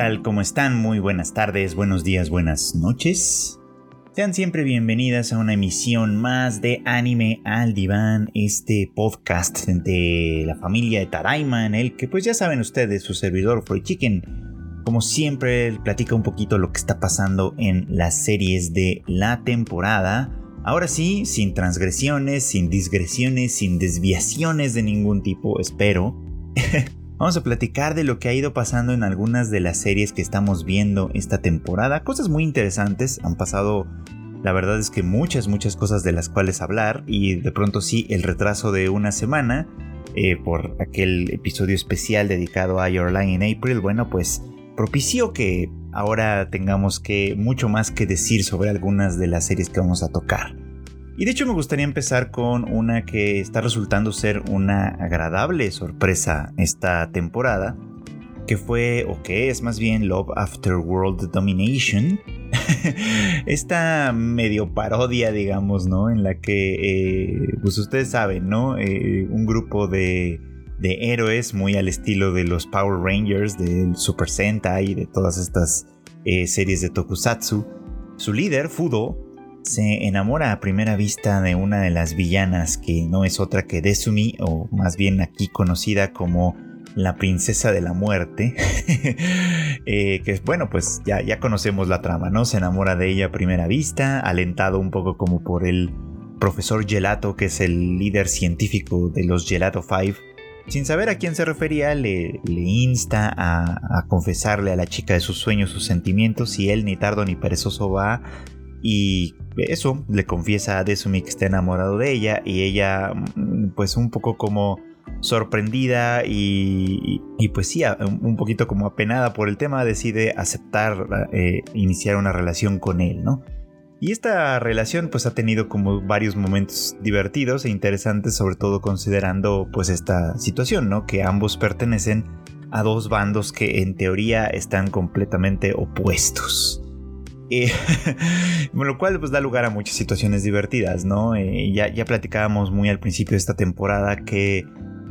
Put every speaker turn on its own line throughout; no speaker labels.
tal? ¿Cómo están? Muy buenas tardes, buenos días, buenas noches. Sean siempre bienvenidas a una emisión más de Anime al Diván, este podcast de la familia de Taraima, en el que pues ya saben ustedes, su servidor Freud Chicken, como siempre platica un poquito lo que está pasando en las series de la temporada. Ahora sí, sin transgresiones, sin digresiones, sin desviaciones de ningún tipo, espero. Vamos a platicar de lo que ha ido pasando en algunas de las series que estamos viendo esta temporada. Cosas muy interesantes. Han pasado, la verdad es que muchas, muchas cosas de las cuales hablar. Y de pronto sí, el retraso de una semana eh, por aquel episodio especial dedicado a Your Line in April. Bueno, pues propició que ahora tengamos que mucho más que decir sobre algunas de las series que vamos a tocar. Y de hecho me gustaría empezar con una que está resultando ser una agradable sorpresa esta temporada, que fue, o que es más bien Love After World Domination. Esta medio parodia, digamos, ¿no? En la que, eh, pues ustedes saben, ¿no? Eh, un grupo de, de héroes muy al estilo de los Power Rangers, del Super Sentai, de todas estas eh, series de Tokusatsu. Su líder, Fudo, se enamora a primera vista de una de las villanas que no es otra que Desumi, o más bien aquí conocida como la princesa de la muerte, eh, que bueno, pues ya, ya conocemos la trama, ¿no? Se enamora de ella a primera vista, alentado un poco como por el profesor Gelato, que es el líder científico de los Gelato 5. Sin saber a quién se refería, le, le insta a, a, confesarle a la chica de sus sueños sus sentimientos y él ni tardo ni perezoso va y eso, le confiesa a Desumi que está enamorado de ella y ella mm, pues un poco como sorprendida y, pues sí, un poquito como apenada por el tema, decide aceptar eh, iniciar una relación con él, ¿no? Y esta relación pues ha tenido como varios momentos divertidos e interesantes, sobre todo considerando pues esta situación, ¿no? Que ambos pertenecen a dos bandos que en teoría están completamente opuestos. Lo cual pues da lugar a muchas situaciones divertidas, ¿no? Eh, ya, ya platicábamos muy al principio de esta temporada que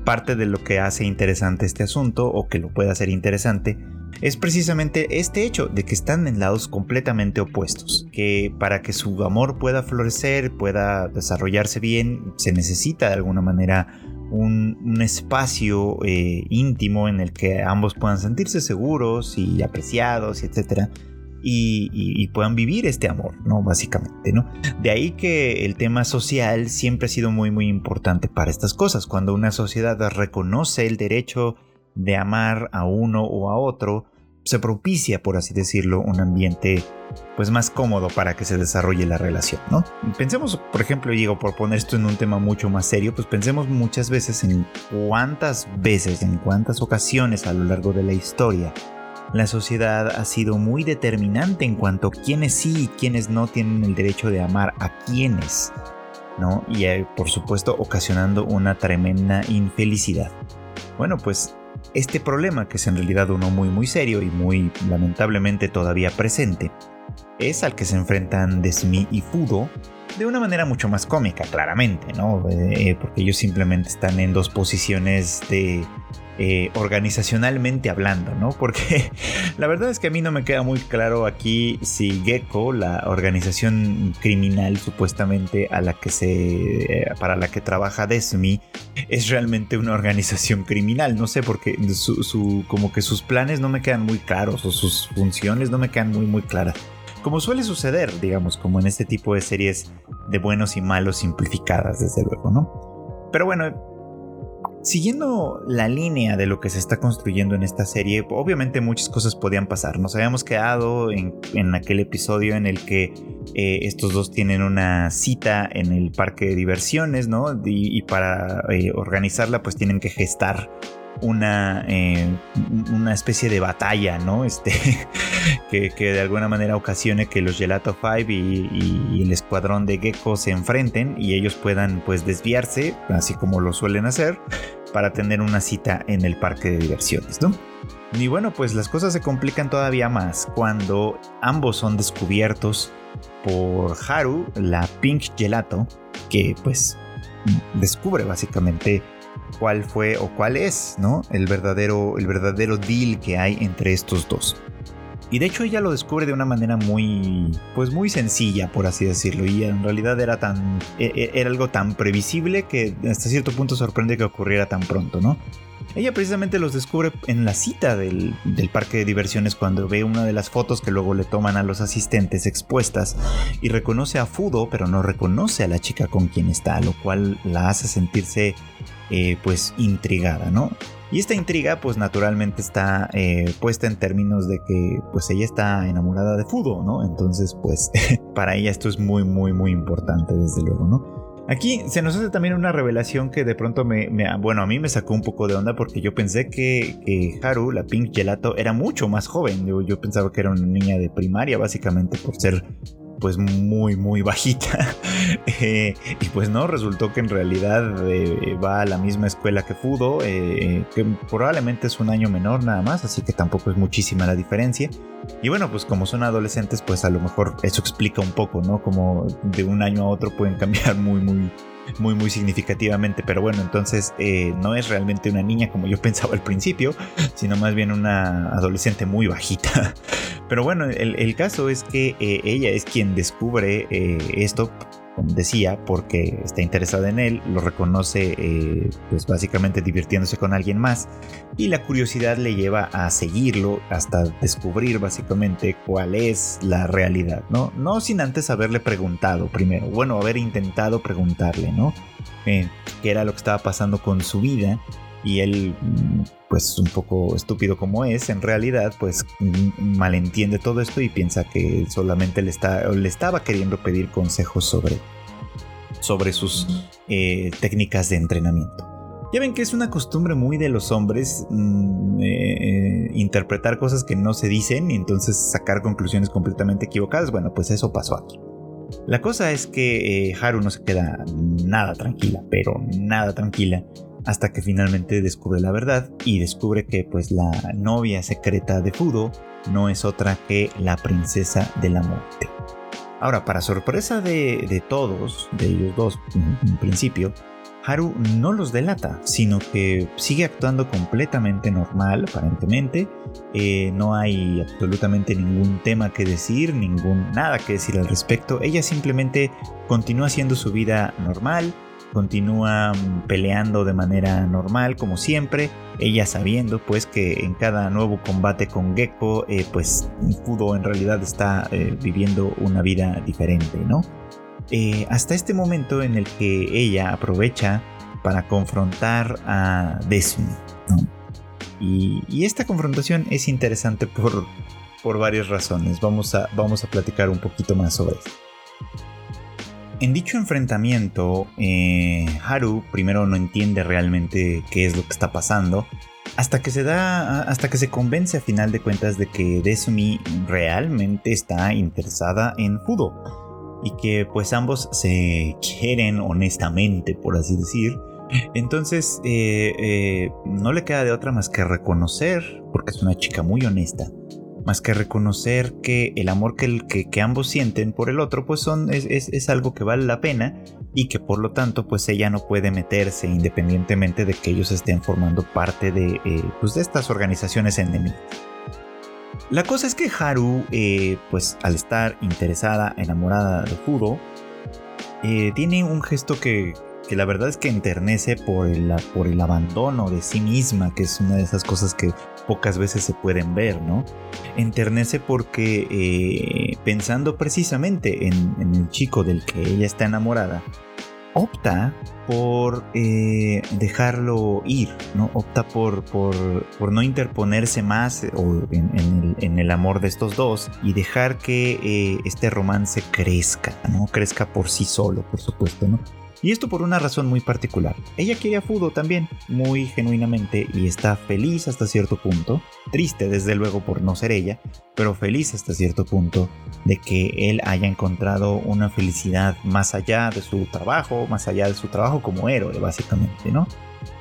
parte de lo que hace interesante este asunto, o que lo puede hacer interesante, es precisamente este hecho de que están en lados completamente opuestos, que para que su amor pueda florecer, pueda desarrollarse bien, se necesita de alguna manera un, espacio eh, íntimo en el que ambos puedan sentirse seguros y apreciados, etc y, puedan vivir este amor, ¿no? Básicamente, ¿no? De ahí que el tema social siempre ha sido muy, muy importante para estas cosas. Cuando una sociedad reconoce el derecho de amar a uno o a otro, se propicia, por así decirlo, un ambiente pues más cómodo para que se desarrolle la relación, ¿no? Pensemos, por ejemplo, digo, por poner esto en un tema mucho más serio, pues pensemos muchas veces en cuántas veces, en cuántas ocasiones a lo largo de la historia la sociedad ha sido muy determinante en cuanto a quiénes sí y quiénes no tienen el derecho de amar a quienes, ¿no? Y eh, por supuesto ocasionando una tremenda infelicidad. Bueno, pues este problema, que es en realidad uno muy muy serio y muy lamentablemente todavía presente, es al que se enfrentan Desmi y Fudo de una manera mucho más cómica, claramente, ¿no? Eh, porque ellos simplemente están en dos posiciones de eh, organizacionalmente hablando, ¿no? Porque la verdad es que a mí no me queda muy claro aquí si Gecko, la organización criminal supuestamente a la que se, eh, para la que trabaja Desmi, es realmente una organización criminal. No sé, porque su, como que sus planes no me quedan muy claros o sus funciones no me quedan muy, muy claras. Como suele suceder, digamos, como en este tipo de series de buenos y malos simplificadas, desde luego, ¿no? Pero bueno, Siguiendo la línea de lo que se está construyendo en esta serie, obviamente muchas cosas podían pasar. Nos habíamos quedado en, aquel episodio en el que eh, estos dos tienen una cita en el parque de diversiones, ¿no? Y, para eh, organizarla pues tienen que gestar una, eh, una especie de batalla, ¿no? Este, que, de alguna manera ocasione que los Gelato 5 y, el escuadrón de Gecko se enfrenten y ellos puedan pues desviarse, así como lo suelen hacer, para tener una cita en el parque de diversiones, ¿no? Y bueno, pues las cosas se complican todavía más cuando ambos son descubiertos por Haru, la Pink Gelato, que pues descubre básicamente cuál fue o cuál es, ¿no? El verdadero, el verdadero deal que hay entre estos dos. Y de hecho ella lo descubre de una manera muy, pues muy sencilla, por así decirlo. Y en realidad era tan, e, e, era algo tan previsible que hasta cierto punto sorprende que ocurriera tan pronto, ¿no? Ella precisamente los descubre en la cita del, parque de diversiones cuando ve una de las fotos que luego le toman a los asistentes expuestas y reconoce a Fudo, pero no reconoce a la chica con quien está, lo cual la hace sentirse eh, pues intrigada, ¿no? Y esta intriga pues naturalmente está eh, puesta en términos de que pues ella está enamorada de Fudo, ¿no? Entonces pues para ella esto es muy muy muy importante desde luego, ¿no? Aquí se nos hace también una revelación que de pronto me, bueno, a mí me sacó un poco de onda porque yo pensé que, Haru, la Pink Gelato, era mucho más joven. Yo, yo pensaba que era una niña de primaria, básicamente por ser pues muy muy bajita. Eh, y pues no resultó que en realidad eh, va a la misma escuela que Fudo eh, que probablemente es un año menor nada más así que tampoco es muchísima la diferencia. Y bueno pues como son adolescentes pues a lo mejor eso explica un poco no como de un año a otro pueden cambiar muy muy muy muy significativamente, pero bueno, entonces eh, no es realmente una niña como yo pensaba al principio, sino más bien una adolescente muy bajita. Pero bueno, el, caso es que eh, ella es quien descubre eh, esto decía, porque está interesada en él, lo reconoce eh, pues básicamente divirtiéndose con alguien más y la curiosidad le lleva a seguirlo hasta descubrir básicamente cuál es la realidad, ¿no? No sin antes haberle preguntado primero, bueno, haber intentado preguntarle, ¿no? Eh, qué era lo que estaba pasando con su vida y él pues un poco estúpido como es, en realidad pues mm, malentiende todo esto y piensa que solamente le, está, le estaba queriendo pedir consejos sobre, sobre sus eh, técnicas de entrenamiento. Ya ven que es una costumbre muy de los hombres mm, eh, interpretar cosas que no se dicen y entonces sacar conclusiones completamente equivocadas. Bueno, pues eso pasó aquí. La cosa es que eh, Haru no se queda nada tranquila, pero nada tranquila hasta que finalmente descubre la verdad y descubre que pues la novia secreta de Fudo no es otra que la princesa de la muerte. Ahora, para sorpresa de, todos, de ellos dos en, principio, Haru no los delata, sino que sigue actuando completamente normal, aparentemente. Eh, no hay absolutamente ningún tema que decir, ningún nada que decir al respecto. Ella simplemente continúa haciendo su vida normal, continúa peleando de manera normal como siempre, ella sabiendo pues que en cada nuevo combate con Gecko eh, pues en realidad está eh, viviendo una vida diferente, ¿no? Eh, hasta este momento en el que ella aprovecha para confrontar a Desmi, y, esta confrontación es interesante por, por varias razones, vamos a, vamos a platicar un poquito más sobre esto. En dicho enfrentamiento, eh, Haru primero no entiende realmente qué es lo que está pasando, hasta que se da, hasta que se convence a final de cuentas de que Desumi realmente está interesada en Fudo y que pues ambos se quieren honestamente, por así decir. Entonces eh, eh, no le queda de otra más que reconocer, porque es una chica muy honesta, más que reconocer que el amor que, ambos sienten por el otro pues son, es, algo que vale la pena y que por lo tanto pues ella no puede meterse independientemente de que ellos estén formando parte de, eh, pues, de estas organizaciones enemigas. La cosa es que Haru, eh, pues al estar interesada, enamorada de Fudo, eh, tiene un gesto que, que la verdad es que enternece por el, por el abandono de sí misma, que es una de esas cosas que pocas veces se pueden ver, ¿no? Enternece porque eh, pensando precisamente en, el chico del que ella está enamorada, opta por eh, dejarlo ir, ¿no? Opta por, por, no interponerse más eh, en, el, amor de estos dos y dejar que este romance crezca, ¿no? Crezca por sí solo, por supuesto, ¿no? Y esto por una razón muy particular. Ella quiere a Fudo también, muy genuinamente, y está feliz hasta cierto punto, triste desde luego por no ser ella, pero feliz hasta cierto punto de que él haya encontrado una felicidad más allá de su trabajo, más allá de su trabajo como héroe, básicamente, ¿no?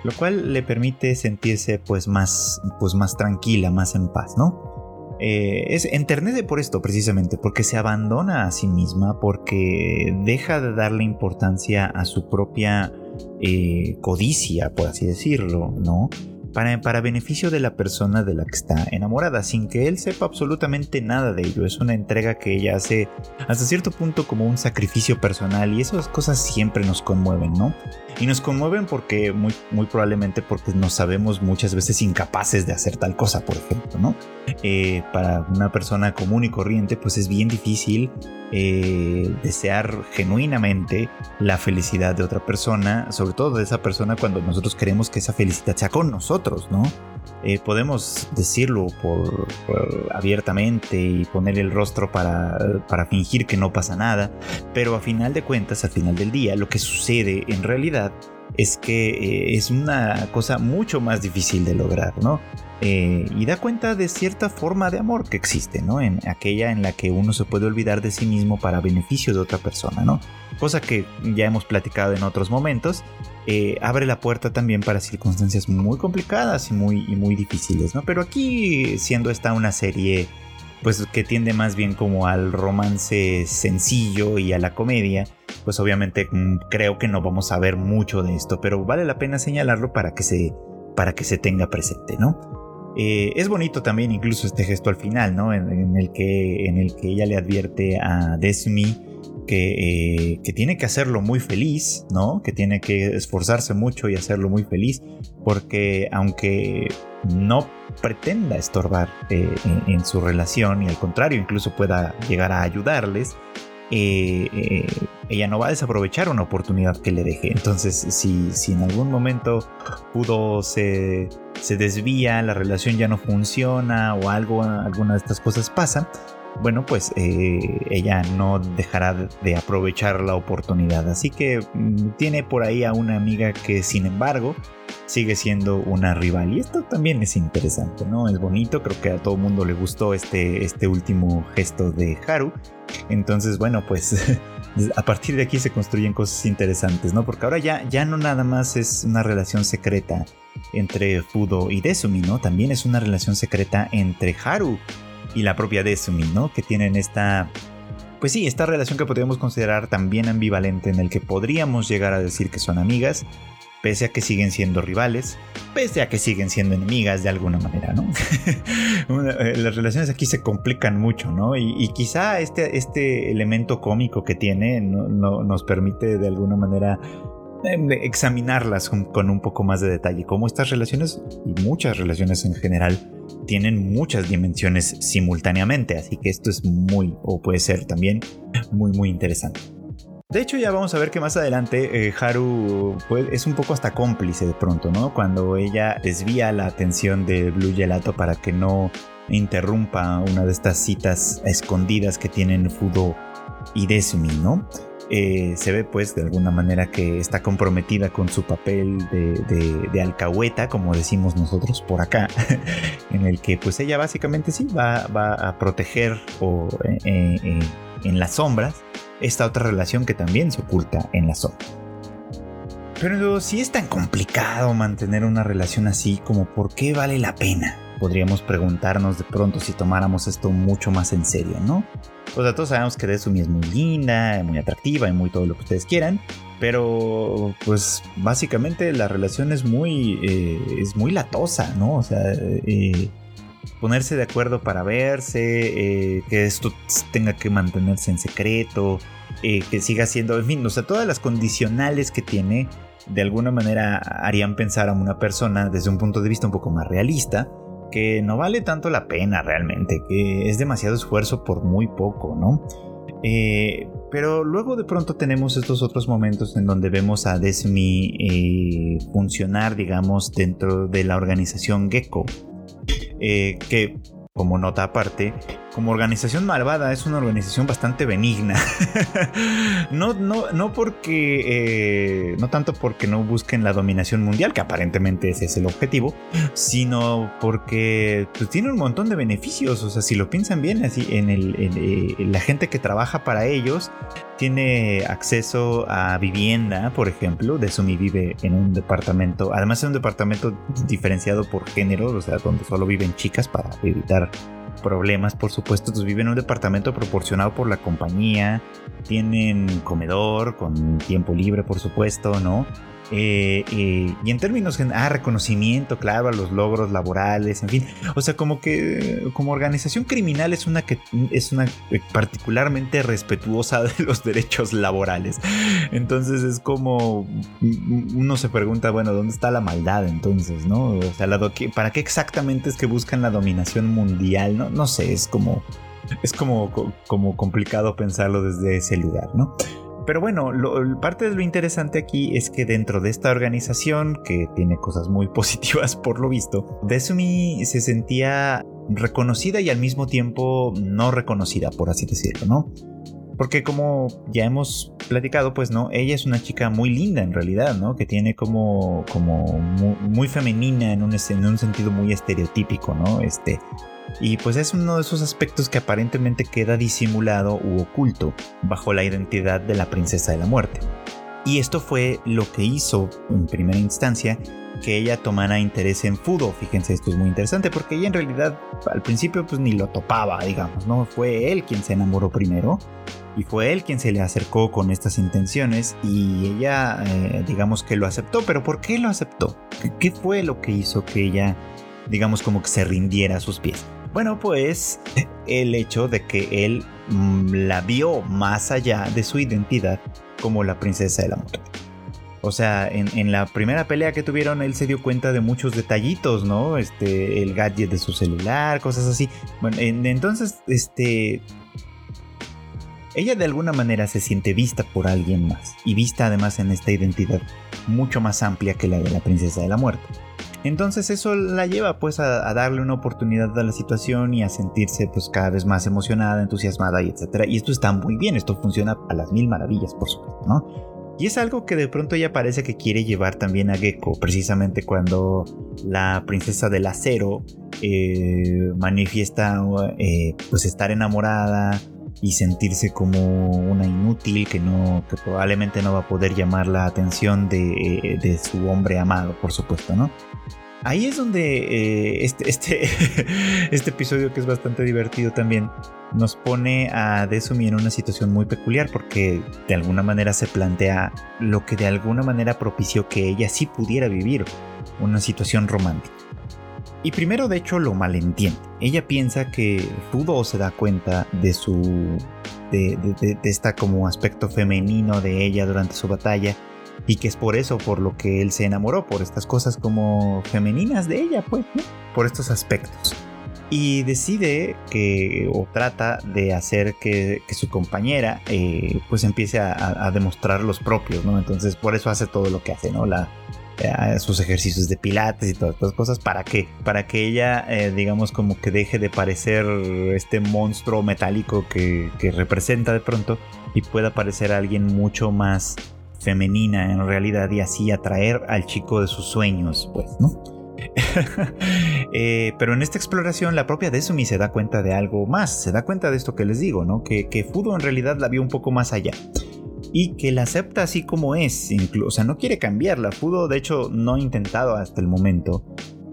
Lo cual le permite sentirse pues más, pues más tranquila, más en paz, ¿no? Eh, es enternece por esto precisamente, porque se abandona a sí misma, porque deja de darle importancia a su propia eh, codicia, por así decirlo, ¿no? Para, para beneficio de la persona de la que está enamorada, sin que él sepa absolutamente nada de ello. Es una entrega que ella hace hasta cierto punto como un sacrificio personal y esas cosas siempre nos conmueven, ¿no? Y nos conmueven porque muy, muy probablemente porque nos sabemos muchas veces incapaces de hacer tal cosa, por ejemplo, ¿no? Eh, para una persona común y corriente, pues es bien difícil eh, desear genuinamente la felicidad de otra persona, sobre todo de esa persona cuando nosotros queremos que esa felicidad sea con nosotros, ¿no? Eh, podemos decirlo por, abiertamente y poner el rostro para, para fingir que no pasa nada, pero a final de cuentas, al final del día, lo que sucede en realidad es que eh, es una cosa mucho más difícil de lograr, ¿no? Eh, y da cuenta de cierta forma de amor que existe, ¿no? En aquella en la que uno se puede olvidar de sí mismo para beneficio de otra persona, ¿no? Cosa que ya hemos platicado en otros momentos, eh, abre la puerta también para circunstancias muy complicadas y muy, muy difíciles, ¿no? Pero aquí, siendo esta una serie, pues que tiende más bien como al romance sencillo y a la comedia, pues obviamente mm, creo que no vamos a ver mucho de esto, pero vale la pena señalarlo para que se, para que se tenga presente, ¿no? Eh, es bonito también incluso este gesto al final, ¿no? En, el, que, en el que ella le advierte a Desmi que, eh, que, tiene que hacerlo muy feliz, ¿no? Que tiene que esforzarse mucho y hacerlo muy feliz, porque aunque no pretenda estorbar eh, en, su relación y al contrario incluso pueda llegar a ayudarles, ella no va a desaprovechar una oportunidad que le deje. Entonces, si, si en algún momento pudo se, se desvía, la relación ya no funciona o algo, alguna de estas cosas pasa, bueno, pues eh, ella no dejará de aprovechar la oportunidad. Así que mm, tiene por ahí a una amiga que, sin embargo, sigue siendo una rival. Y esto también es interesante, ¿no? Es bonito, creo que a todo mundo le gustó este, este último gesto de Haru. Entonces, bueno, pues a partir de aquí se construyen cosas interesantes, ¿no? Porque ahora ya, ya no nada más es una relación secreta entre Fudo y Desumi, ¿no? También es una relación secreta entre Haru y la propia Desumi, ¿no? Que tienen esta... Pues sí, esta relación que podríamos considerar también ambivalente en el que podríamos llegar a decir que son amigas, pese a que siguen siendo rivales, pese a que siguen siendo enemigas de alguna manera, ¿no? Eh, las relaciones aquí se complican mucho, ¿no? Y, quizá este, este elemento cómico que tiene no, nos permite de alguna manera examinarlas con, un poco más de detalle, cómo estas relaciones y muchas relaciones en general tienen muchas dimensiones simultáneamente, así que esto es muy, o puede ser también muy, muy interesante. De hecho, ya vamos a ver que más adelante eh, Haru pues, es un poco hasta cómplice de pronto, ¿no? Cuando ella desvía la atención de Blue Gelato para que no interrumpa una de estas citas escondidas que tienen Fudo y Desumi, ¿no? Eh, se ve pues de alguna manera que está comprometida con su papel de, alcahueta, como decimos nosotros por acá, en el que pues ella básicamente sí va, a proteger o, eh, en las sombras esta otra relación que también se oculta en la sombra. Pero si es tan complicado mantener una relación así, como por qué vale la pena, podríamos preguntarnos de pronto si tomáramos esto mucho más en serio, ¿no? O sea, todos sabemos que Desumi es muy linda, muy atractiva y muy todo lo que ustedes quieran, pero pues básicamente la relación es muy, eh, es muy latosa, ¿no? O sea, eh, ponerse de acuerdo para verse, eh, que esto tenga que mantenerse en secreto, que siga siendo, en fin, o sea, todas las condicionales que tiene, de alguna manera harían pensar a una persona desde un punto de vista un poco más realista, que no vale tanto la pena realmente, que es demasiado esfuerzo por muy poco, ¿no? Eh, pero luego de pronto tenemos estos otros momentos en donde vemos a Desmi funcionar, digamos, dentro de la organización Gecko. Eh, que como nota aparte, como organización malvada es una organización bastante benigna. no, no, no porque, eh, no tanto porque no busquen la dominación mundial, que aparentemente ese es el objetivo, sino porque pues, tiene un montón de beneficios. O sea, si lo piensan bien, así en, el, eh, la gente que trabaja para ellos tiene acceso a vivienda, por ejemplo. De Sumi vive en un departamento, además es un departamento diferenciado por género, o sea, donde solo viven chicas para evitar problemas, por supuesto. Entonces viven en un departamento proporcionado por la compañía, tienen comedor con tiempo libre, por supuesto, ¿no? Eh, eh, y en términos, ah, reconocimiento, claro, a los logros laborales, en fin. O sea, como que como organización criminal es una que es una particularmente respetuosa de los derechos laborales. Entonces es como uno se pregunta, bueno, ¿dónde está la maldad entonces, no? O sea, ¿para qué exactamente es que buscan la dominación mundial? No, no sé, es como es como, como complicado pensarlo desde ese lugar, ¿no? Pero bueno, parte de lo interesante aquí es que dentro de esta organización, que tiene cosas muy positivas por lo visto, Desumi se sentía reconocida y al mismo tiempo no reconocida, por así decirlo, ¿no? Porque como ya hemos platicado, pues no, ella es una chica muy linda en realidad, ¿no? Que tiene como, como muy, femenina en un, en un sentido muy estereotípico, ¿no? Este, y pues es uno de esos aspectos que aparentemente queda disimulado u oculto bajo la identidad de la princesa de la muerte. Y esto fue lo que hizo en primera instancia que ella tomara interés en Fudo. Fíjense, esto es muy interesante porque ella en realidad al principio pues ni lo topaba, digamos, ¿no? Fue él quien se enamoró primero y fue él quien se le acercó con estas intenciones y ella eh, digamos que lo aceptó, pero ¿por qué lo aceptó? ¿Qué fue lo que hizo que ella digamos como que se rindiera a sus pies? Bueno, pues el hecho de que él mm, la vio más allá de su identidad como la princesa de la muerte. O sea, en, la primera pelea que tuvieron, él se dio cuenta de muchos detallitos, ¿no? Este, el gadget de su celular, cosas así. Bueno, entonces, este. Ella de alguna manera se siente vista por alguien más. Y vista además en esta identidad mucho más amplia que la de la princesa de la muerte. Entonces eso la lleva pues a, darle una oportunidad a la situación y a sentirse pues cada vez más emocionada, entusiasmada y etcétera. Y esto está muy bien, esto funciona a las mil maravillas por supuesto, ¿no? Y es algo que de pronto ella parece que quiere llevar también a Gecko, precisamente cuando la princesa del acero eh, manifiesta eh, pues estar enamorada y sentirse como una inútil que no que probablemente no va a poder llamar la atención de, eh, de su hombre amado, por supuesto, ¿no? Ahí es donde eh, este, este, este episodio, que es bastante divertido también, nos pone a Desumi en una situación muy peculiar porque de alguna manera se plantea lo que de alguna manera propició que ella sí pudiera vivir una situación romántica. Y primero de hecho lo malentiende. Ella piensa que Fudo se da cuenta de su... de, de, de esta como aspecto femenino de ella durante su batalla y que es por eso por lo que él se enamoró, por estas cosas como femeninas de ella, pues, por estos aspectos. Y decide que, o trata de hacer que, su compañera, eh, pues empiece a, demostrar los propios, ¿no? Entonces, por eso hace todo lo que hace, ¿no? La, eh, sus ejercicios de pilates y todas estas cosas. ¿Para qué? Para que ella, eh, digamos, como que deje de parecer este monstruo metálico que, que representa de pronto y pueda parecer alguien mucho más femenina en realidad y así atraer al chico de sus sueños, pues, ¿no? Eh, pero en esta exploración la propia Desumi se da cuenta de algo más, se da cuenta de esto que les digo, ¿no? Que, que Fudo en realidad la vio un poco más allá y que la acepta así como es, o sea, no quiere cambiarla. Fudo de hecho no ha intentado hasta el momento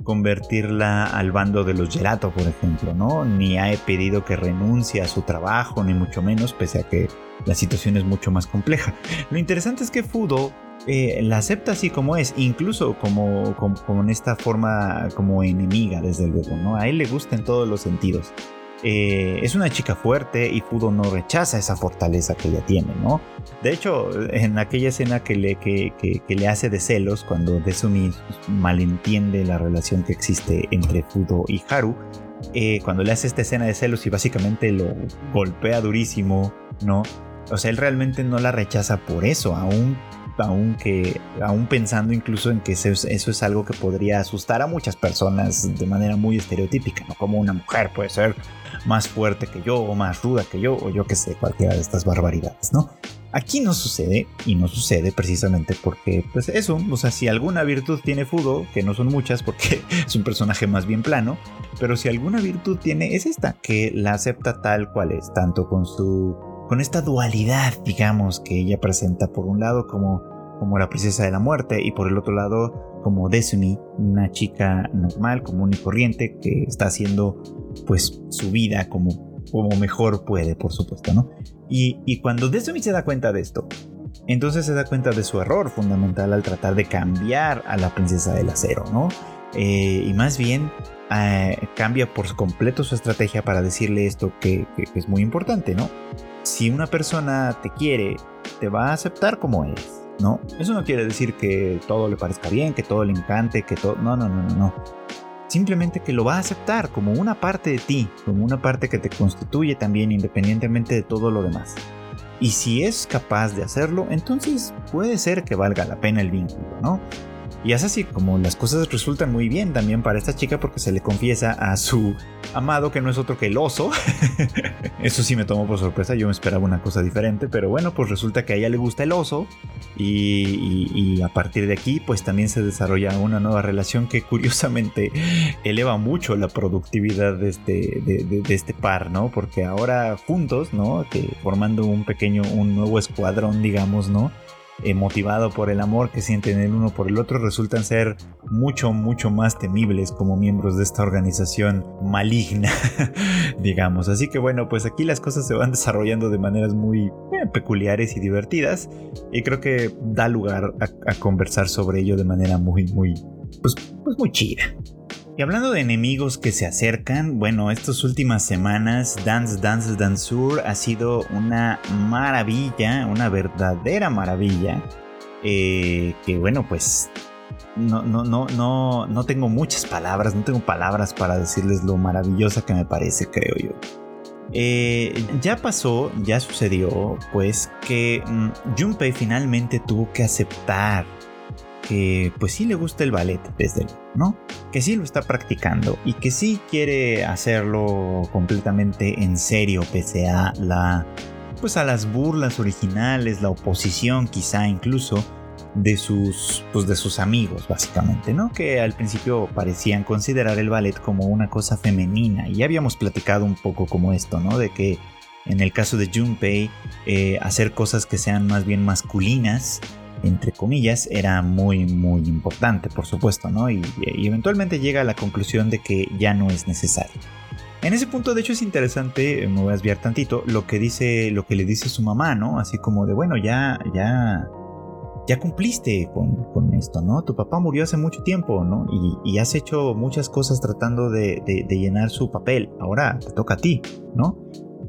convertirla al bando de los Gelato, por ejemplo, ¿no? Ni ha pedido que renuncie a su trabajo, ni mucho menos, pese a que la situación es mucho más compleja. Lo interesante es que Fudo eh, la acepta así como es, incluso como, como, en esta forma como enemiga, desde luego, ¿no? A él le gusta en todos los sentidos. Eh, es una chica fuerte y Fudo no rechaza esa fortaleza que ella tiene, ¿no? De hecho, en aquella escena que le, que, le hace de celos, cuando Desumi malentiende la relación que existe entre Fudo y Haru, eh, cuando le hace esta escena de celos y básicamente lo golpea durísimo, ¿no? O sea, él realmente no la rechaza por eso, aún, aún, aún pensando incluso en que eso es, eso es algo que podría asustar a muchas personas de manera muy estereotípica, ¿no? Como una mujer puede ser más fuerte que yo, o más ruda que yo, o yo que sé, cualquiera de estas barbaridades, ¿no? Aquí no sucede, y no sucede precisamente porque, pues eso, o sea, si alguna virtud tiene Fudo, que no son muchas porque es un personaje más bien plano, pero si alguna virtud tiene es esta, que la acepta tal cual es, tanto con su con esta dualidad, digamos, que ella presenta por un lado como, como la princesa de la muerte y por el otro lado como Desumi, una chica normal, común y corriente que está haciendo pues su vida como, como mejor puede, por supuesto, ¿no? Y, y cuando Desumi se da cuenta de esto, entonces se da cuenta de su error fundamental al tratar de cambiar a la princesa del acero, ¿no? Eh, y más bien eh, cambia por completo su estrategia para decirle esto que, es muy importante, ¿no? Si una persona te quiere, te va a aceptar como eres, ¿no? Eso no quiere decir que todo le parezca bien, que todo le encante, que todo... No, no, no, no, no. Simplemente que lo va a aceptar como una parte de ti, como una parte que te constituye también independientemente de todo lo demás. Y si es capaz de hacerlo, entonces puede ser que valga la pena el vínculo, ¿no? Y es así como las cosas resultan muy bien también para esta chica porque se le confiesa a su amado que no es otro que el oso. Eso sí me tomó por sorpresa, yo me esperaba una cosa diferente, pero bueno, pues resulta que a ella le gusta el oso y, a partir de aquí pues también se desarrolla una nueva relación que curiosamente eleva mucho la productividad de este, de, este par, ¿no? Porque ahora juntos, ¿no? Que formando un pequeño, un nuevo escuadrón, digamos, ¿no? Eh, motivado por el amor que sienten el uno por el otro, resultan ser mucho, mucho más temibles como miembros de esta organización maligna, digamos. Así que bueno, pues aquí las cosas se van desarrollando de maneras muy eh, peculiares y divertidas y creo que da lugar a, a, conversar sobre ello de manera muy, muy, pues, pues muy chida. Y hablando de enemigos que se acercan, bueno, estas últimas semanas Dance Dance Dansur ha sido una maravilla, una verdadera maravilla. Eh, que bueno, pues no, no, no, no, no tengo muchas palabras, no tengo palabras para decirles lo maravillosa que me parece, creo yo. Eh, ya pasó, ya sucedió, pues que mm, Junpei finalmente tuvo que aceptar que pues sí le gusta el ballet desde luego, ¿no? Que sí lo está practicando y que sí quiere hacerlo completamente en serio pese a la pues a las burlas originales, la oposición quizá incluso de sus pues de sus amigos básicamente, ¿no? Que al principio parecían considerar el ballet como una cosa femenina y ya habíamos platicado un poco como esto, ¿no? De que en el caso de Junpei eh, hacer cosas que sean más bien masculinas entre comillas, era muy, muy importante, por supuesto, ¿no? Y, eventualmente llega a la conclusión de que ya no es necesario. En ese punto, de hecho, es interesante, eh, me voy a desviar tantito, lo que dice, lo que le dice su mamá, ¿no? Así como de, bueno, ya, ya, ya cumpliste con, esto, ¿no? Tu papá murió hace mucho tiempo, ¿no? Y, has hecho muchas cosas tratando de, de llenar su papel. Ahora te toca a ti, ¿no?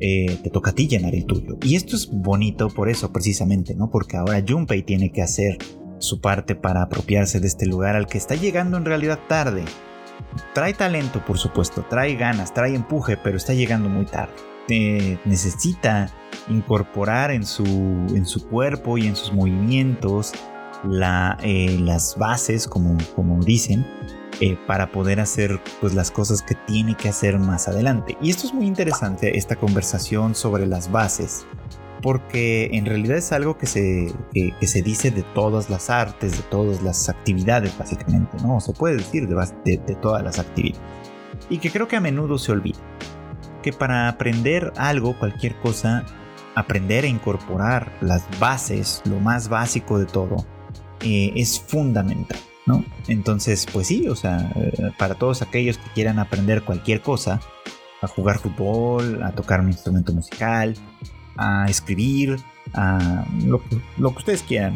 Eh, te toca a ti llenar el tuyo. Y esto es bonito por eso, precisamente, ¿no? Porque ahora Junpei tiene que hacer su parte para apropiarse de este lugar al que está llegando en realidad tarde. Trae talento, por supuesto, trae ganas, trae empuje, pero está llegando muy tarde. necesita incorporar en su, en su cuerpo y en sus movimientos eh, las bases, como, como dicen, eh, para poder hacer pues, las cosas que tiene que hacer más adelante. Y esto es muy interesante, esta conversación sobre las bases, porque en realidad es algo que se, que, se dice de todas las artes, de todas las actividades básicamente, ¿no? Se puede decir de, de todas las actividades. Y que creo que a menudo se olvida. Que para aprender algo, cualquier cosa, aprender a incorporar las bases, lo más básico de todo, eh, es fundamental. ¿No? Entonces, pues sí, o sea, eh, para todos aquellos que quieran aprender cualquier cosa, a jugar fútbol, a tocar un instrumento musical, a escribir, a lo, lo que ustedes quieran,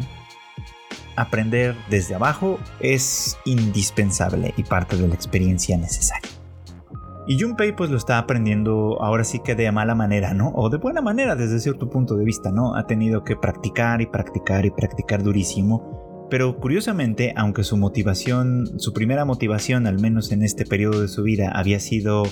aprender desde abajo es indispensable y parte de la experiencia necesaria. Y Junpei pues lo está aprendiendo ahora sí que de mala manera, ¿no? O de buena manera desde cierto punto de vista, ¿no? Ha tenido que practicar y practicar y practicar durísimo pero curiosamente, aunque su motivación, su primera motivación, al menos en este periodo de su vida, había sido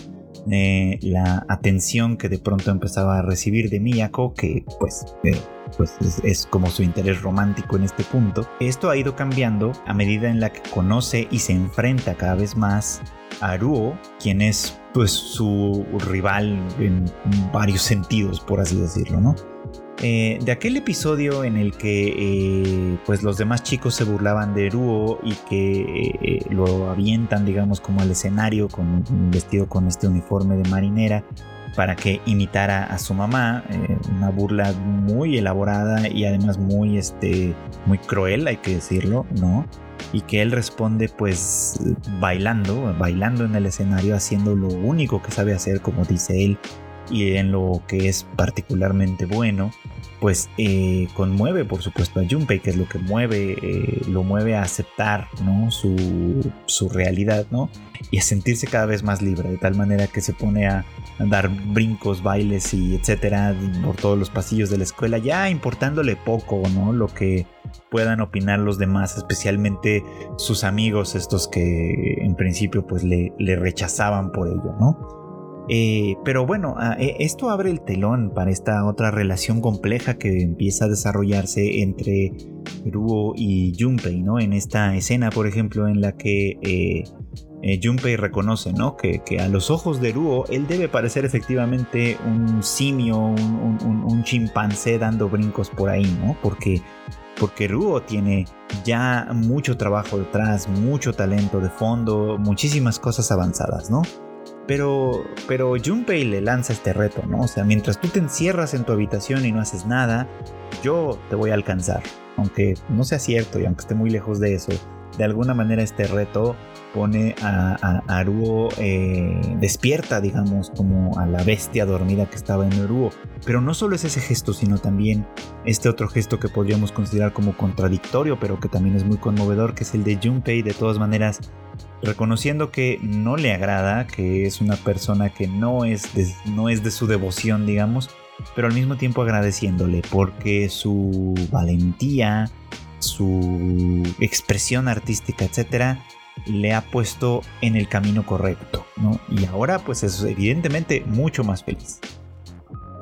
eh, la atención que de pronto empezaba a recibir de Miyako, que pues, eh, pues es, como su interés romántico en este punto, esto ha ido cambiando a medida en la que conoce y se enfrenta cada vez más a Aruo, quien es pues su rival en varios sentidos, por así decirlo, ¿no? Eh, de aquel episodio en el que eh, pues los demás chicos se burlaban de Ruo y que eh, lo avientan digamos como al escenario con vestido con este uniforme de marinera para que imitara a su mamá una burla muy elaborada y además muy este muy cruel hay que decirlo no y que él responde pues bailando bailando en el escenario haciendo lo único que sabe hacer como dice él y en lo que es particularmente bueno, pues eh, conmueve por supuesto a Junpei, que es lo que mueve, eh, lo mueve a aceptar ¿no? su, su, realidad ¿no? y a sentirse cada vez más libre, de tal manera que se pone a, dar brincos, bailes y etcétera por todos los pasillos de la escuela, ya importándole poco ¿no? lo que puedan opinar los demás, especialmente sus amigos, estos que en principio pues le, le rechazaban por ello, ¿no? Eh, pero bueno, ah, e, esto abre el telón para esta otra relación compleja que empieza a desarrollarse entre Ruo y Junpei, ¿no? En esta escena, por ejemplo, en la que eh, eh, Junpei reconoce, ¿no? Que, a los ojos de Ruo él debe parecer efectivamente un simio, un, chimpancé dando brincos por ahí, ¿no? Porque porque Ruo tiene ya mucho trabajo detrás, mucho talento de fondo, muchísimas cosas avanzadas, ¿no? Pero, pero Junpei le lanza este reto, ¿no? O sea, mientras tú te encierras en tu habitación y no haces nada, yo te voy a alcanzar. Aunque no sea cierto y aunque esté muy lejos de eso, de alguna manera este reto pone a, Aruo eh, despierta, digamos, como a la bestia dormida que estaba en Aruo. Pero no solo es ese gesto, sino también este otro gesto que podríamos considerar como contradictorio, pero que también es muy conmovedor, que es el de Junpei. De todas maneras, reconociendo que no le agrada, que es una persona que no es de, no es de su devoción, digamos, pero al mismo tiempo agradeciéndole porque su valentía, su expresión artística, etcétera, le ha puesto en el camino correcto, ¿no? Y ahora pues es evidentemente mucho más feliz.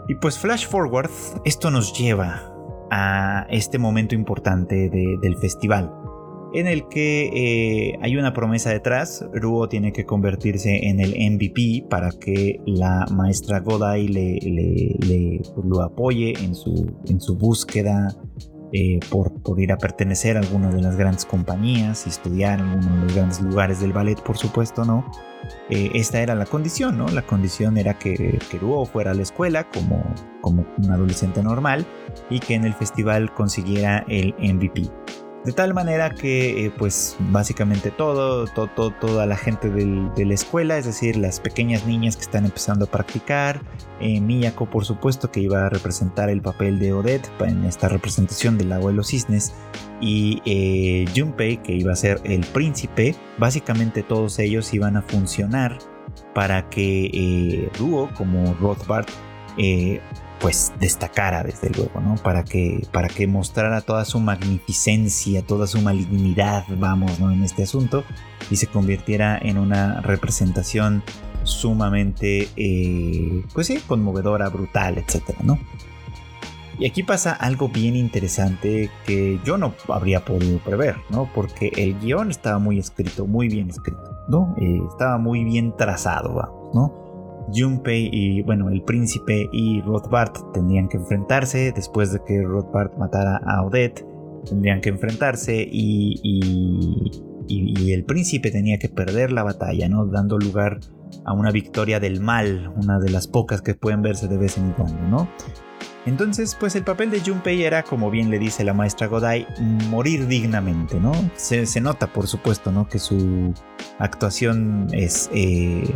Y pues flash forward, esto nos lleva a este momento importante del festival en el que eh, hay una promesa detrás. Ruo tiene que convertirse en el MVP para que la maestra Godai le, lo apoye en su, en su búsqueda eh, por, por, ir a pertenecer a alguna de las grandes compañías y estudiar en uno de los grandes lugares del ballet, por supuesto, ¿no? Eh, esta era la condición, ¿no? La condición era que, que fuera a la escuela como, como un adolescente normal y que en el festival consiguiera el MVP. De tal manera que, eh, pues, básicamente todo, todo, toda la gente de la escuela, es decir, las pequeñas niñas que están empezando a practicar, eh, Miyako, por supuesto, que iba a representar el papel de Odette en esta representación del abuelo cisnes, y eh, Junpei, que iba a ser el príncipe, básicamente todos ellos iban a funcionar para que Ruo, como Rothbard, pues destacara desde luego, ¿no? Para que, para que mostrara toda su magnificencia, toda su malignidad, vamos, ¿no? En este asunto y se convirtiera en una representación sumamente, eh, pues sí, conmovedora, brutal, etcétera, ¿no? Y aquí pasa algo bien interesante que yo no habría podido prever, ¿no? Porque el guion estaba muy escrito, muy bien escrito, ¿no? Eh, estaba muy bien trazado, vamos, ¿no? Junpei y, bueno, el príncipe y Rothbard tendrían que enfrentarse después de que Rothbard matara a Odette. Tendrían que enfrentarse y, y, el príncipe tenía que perder la batalla, ¿no? Dando lugar a una victoria del mal, una de las pocas que pueden verse de vez en cuando, ¿no? Entonces, pues el papel de Junpei era, como bien le dice la maestra Godai, morir dignamente, ¿no? Se, nota, por supuesto, ¿no? Que su actuación es eh,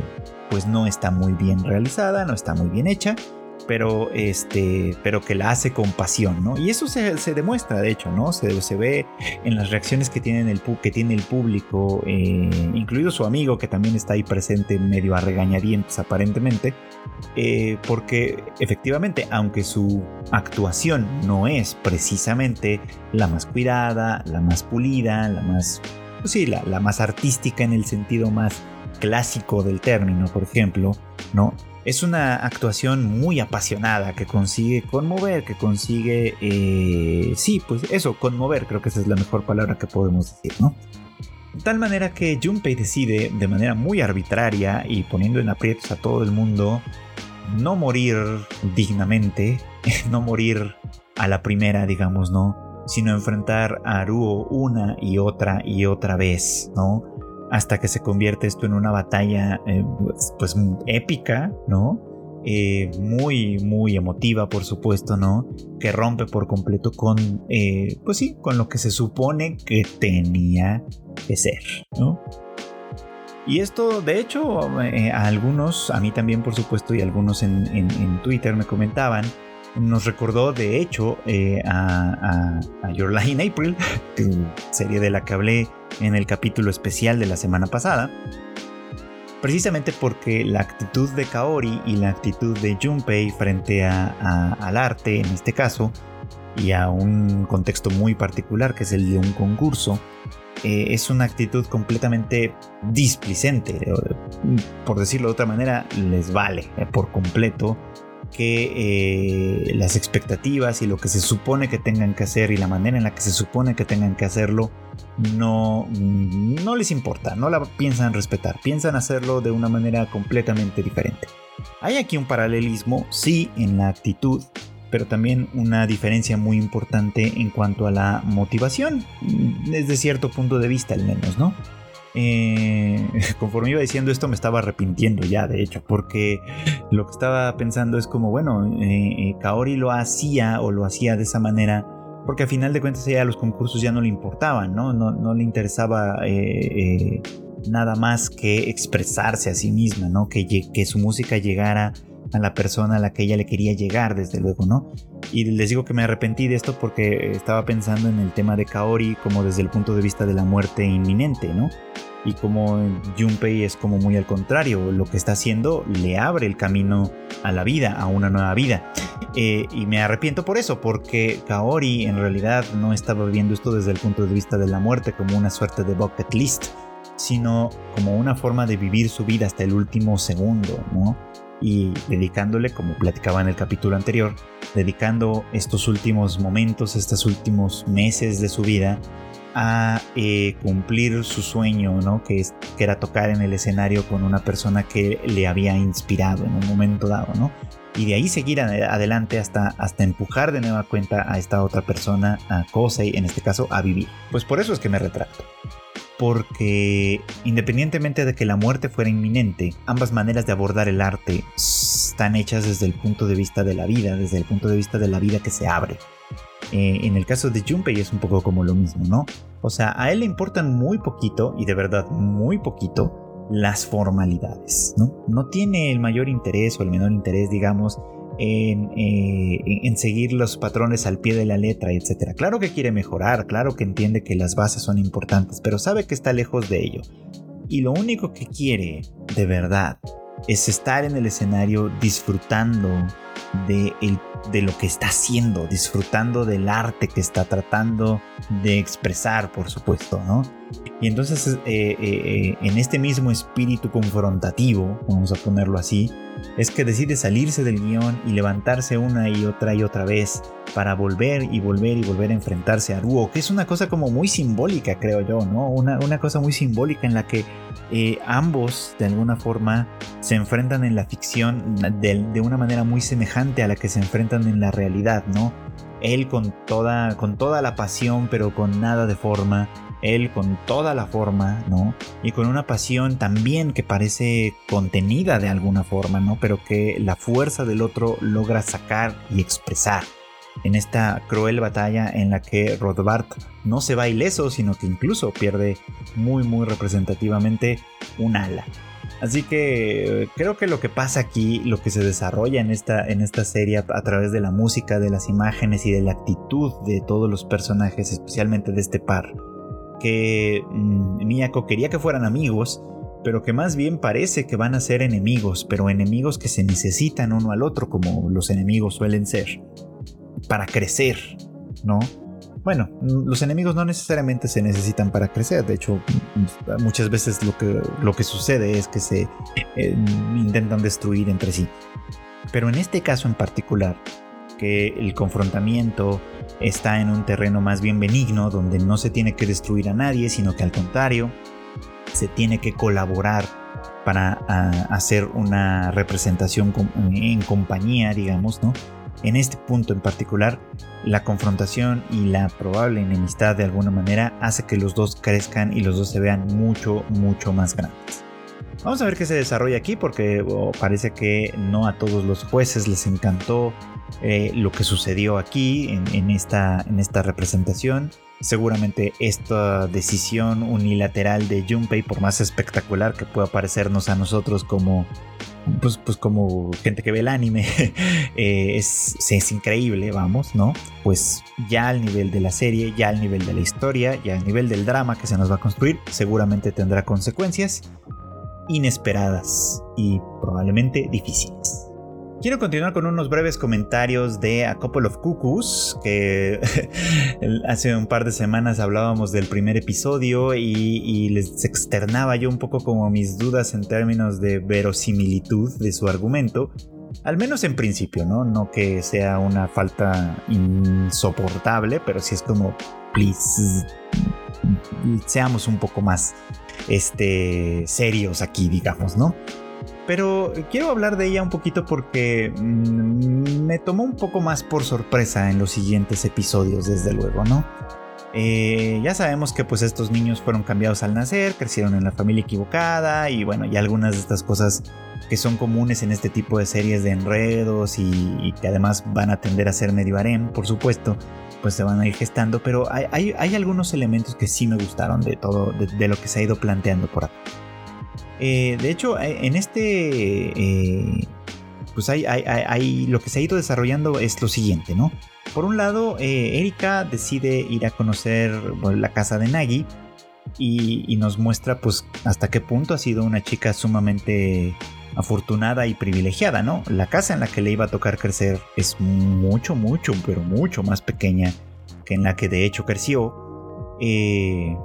pues no está muy bien realizada, no está muy bien hecha, pero, este, pero que la hace con pasión, ¿no? Y eso se, demuestra, de hecho, ¿no? Se, se, ve en las reacciones que, tienen el, que tiene el público, eh, incluido su amigo que también está ahí presente medio a regañadientes aparentemente, eh, porque efectivamente, aunque su actuación no es precisamente la más cuidada, la más pulida, la más, pues sí, la, la más artística en el sentido más clásico del término, por ejemplo, ¿no? Es una actuación muy apasionada que consigue conmover, que consigue, eh, sí, pues eso, conmover, creo que esa es la mejor palabra que podemos decir, ¿no? De tal manera que Junpei decide de manera muy arbitraria y poniendo en aprietos a todo el mundo, no morir dignamente, no morir a la primera, digamos, ¿no? Sino enfrentar a Aruo una y otra y otra vez, ¿no? Hasta que se convierte esto en una batalla eh, pues, pues, épica, ¿no? Eh, muy, muy emotiva, por supuesto, ¿no? Que rompe por completo con, eh, pues sí, con lo que se supone que tenía que ser, ¿no? Y esto, de hecho, a algunos, a mí también por supuesto, y algunos en, Twitter me comentaban, nos recordó de hecho eh, a, Your Lie April, serie de la que hablé en el capítulo especial de la semana pasada. Precisamente porque la actitud de Kaori y la actitud de Junpei frente al arte, en este caso, y a un contexto muy particular que es el de un concurso, eh, es una actitud completamente displicente. Por decirlo de otra manera, les vale eh, por completo que las expectativas y lo que se supone que tengan que hacer y la manera en la que se supone que tengan que hacerlo no, no les importa, no la piensan respetar, piensan hacerlo de una manera completamente diferente. Hay aquí un paralelismo, sí, en la actitud pero también una diferencia muy importante en cuanto a la motivación, desde cierto punto de vista al menos, ¿no? Eh, conforme iba diciendo esto me estaba arrepintiendo ya, de hecho, porque lo que estaba pensando es como, bueno, eh, eh, Kaori lo hacía o lo hacía de esa manera porque a final de cuentas ella los concursos ya no le importaban, ¿no? No, le interesaba nada más que expresarse a sí misma, ¿no? Que su música llegara a la persona a la que ella le quería llegar, desde luego, ¿no? Y les digo que me arrepentí de esto porque estaba pensando en el tema de Kaori como desde el punto de vista de la muerte inminente, ¿no? Y como Junpei es como muy al contrario, lo que está haciendo le abre el camino a la vida, a una nueva vida. Eh, y me arrepiento por eso, porque Kaori en realidad no estaba viendo esto desde el punto de vista de la muerte como una suerte de bucket list, sino como una forma de vivir su vida hasta el último segundo, ¿no? y dedicándole, como platicaba en el capítulo anterior, dedicando estos últimos momentos, estos últimos meses de su vida a eh, cumplir su sueño, ¿no? Que, es, era tocar en el escenario con una persona que le había inspirado en un momento dado, ¿no? Y de ahí seguir adelante hasta, hasta empujar de nueva cuenta a esta otra persona, a Kosei, en este caso, a vivir. Pues por eso es que me retracto porque independientemente de que la muerte fuera inminente, ambas maneras de abordar el arte están hechas desde el punto de vista de la vida, desde el punto de vista de la vida que se abre. Eh, en el caso de Junpei es un poco como lo mismo, ¿no? O sea, a él le importan muy poquito, y de verdad muy poquito, las formalidades, ¿no? No tiene el mayor interés o el menor interés, digamos, eh, en, seguir los patrones al pie de la letra, etc. Claro que quiere mejorar, claro que entiende que las bases son importantes, pero sabe que está lejos de ello. Y lo único que quiere, de verdad, es estar en el escenario disfrutando de, de lo que está haciendo, disfrutando del arte que está tratando de expresar, por supuesto, ¿no? Y entonces, eh, eh, eh, en este mismo espíritu confrontativo, vamos a ponerlo así, es que decide salirse del guion y levantarse una y otra y otra vez para volver y volver y volver a enfrentarse a Ruo, que es una cosa como muy simbólica, creo yo, ¿no? Una, una cosa muy simbólica en la que ambos, de alguna forma, se enfrentan en la ficción de, de, una manera muy semejante a la que se enfrentan en la realidad, ¿no? Él con toda, con toda la pasión, pero con nada de forma, él con toda la forma, ¿no? Y con una pasión también que parece contenida de alguna forma, ¿no? Pero que la fuerza del otro logra sacar y expresar en esta cruel batalla en la que Rodbart no se va ileso, sino que incluso pierde muy muy representativamente un ala. Así que creo que lo que pasa aquí, lo que se desarrolla en esta, en esta serie a través de la música, de las imágenes y de la actitud de todos los personajes, especialmente de este par, que mm, Miyako quería que fueran amigos, pero que más bien parece que van a ser enemigos, pero enemigos que se necesitan uno al otro, como los enemigos suelen ser, para crecer, ¿no? Bueno, los enemigos no necesariamente se necesitan para crecer, de hecho muchas veces lo que, lo que sucede es que se eh, intentan destruir entre sí. Pero en este caso en particular, que el confrontamiento está en un terreno más bien benigno, donde no se tiene que destruir a nadie, sino que al contrario, se tiene que colaborar para ah, hacer una representación en compañía, digamos, ¿no? En este punto en particular, la confrontación y la probable enemistad de alguna manera hace que los dos crezcan y los dos se vean mucho, mucho más grandes. Vamos a ver qué se desarrolla aquí porque parece que no a todos los jueces les encantó eh, lo que sucedió aquí en esta representación. Seguramente esta decisión unilateral de Junpei, por más espectacular que pueda parecernos a nosotros como pues, pues como gente que ve el anime, eh, es, es increíble, vamos, ¿no? Pues ya al nivel de la serie, ya al nivel de la historia, ya al nivel del drama que se nos va a construir, seguramente tendrá consecuencias inesperadas y probablemente difíciles. Quiero continuar con unos breves comentarios de A Couple of Cuckoos, que hace un par de semanas hablábamos del primer episodio y, les externaba yo un poco como mis dudas en términos de verosimilitud de su argumento. Al menos en principio, ¿no? No que sea una falta insoportable, pero sí es como, please, seamos un poco más este, serios aquí, digamos, ¿no? Pero quiero hablar de ella un poquito porque mm, me tomó un poco más por sorpresa en los siguientes episodios, desde luego, ¿no? Eh, ya sabemos que pues estos niños fueron cambiados al nacer, crecieron en la familia equivocada y bueno, y algunas de estas cosas que son comunes en este tipo de series de enredos y, que además van a tender a ser medio harem, por supuesto, pues se van a ir gestando, pero hay, algunos elementos que sí me gustaron de todo, de lo que se ha ido planteando por acá. Eh, de hecho, eh, en este. Eh, pues hay, lo que se ha ido desarrollando es lo siguiente, ¿no? Por un lado, Erika decide ir a conocer la casa de Nagi y, nos muestra pues hasta qué punto ha sido una chica sumamente afortunada y privilegiada, ¿no? La casa en la que le iba a tocar crecer es mucho, mucho, pero mucho más pequeña que en la que de hecho creció. Eh,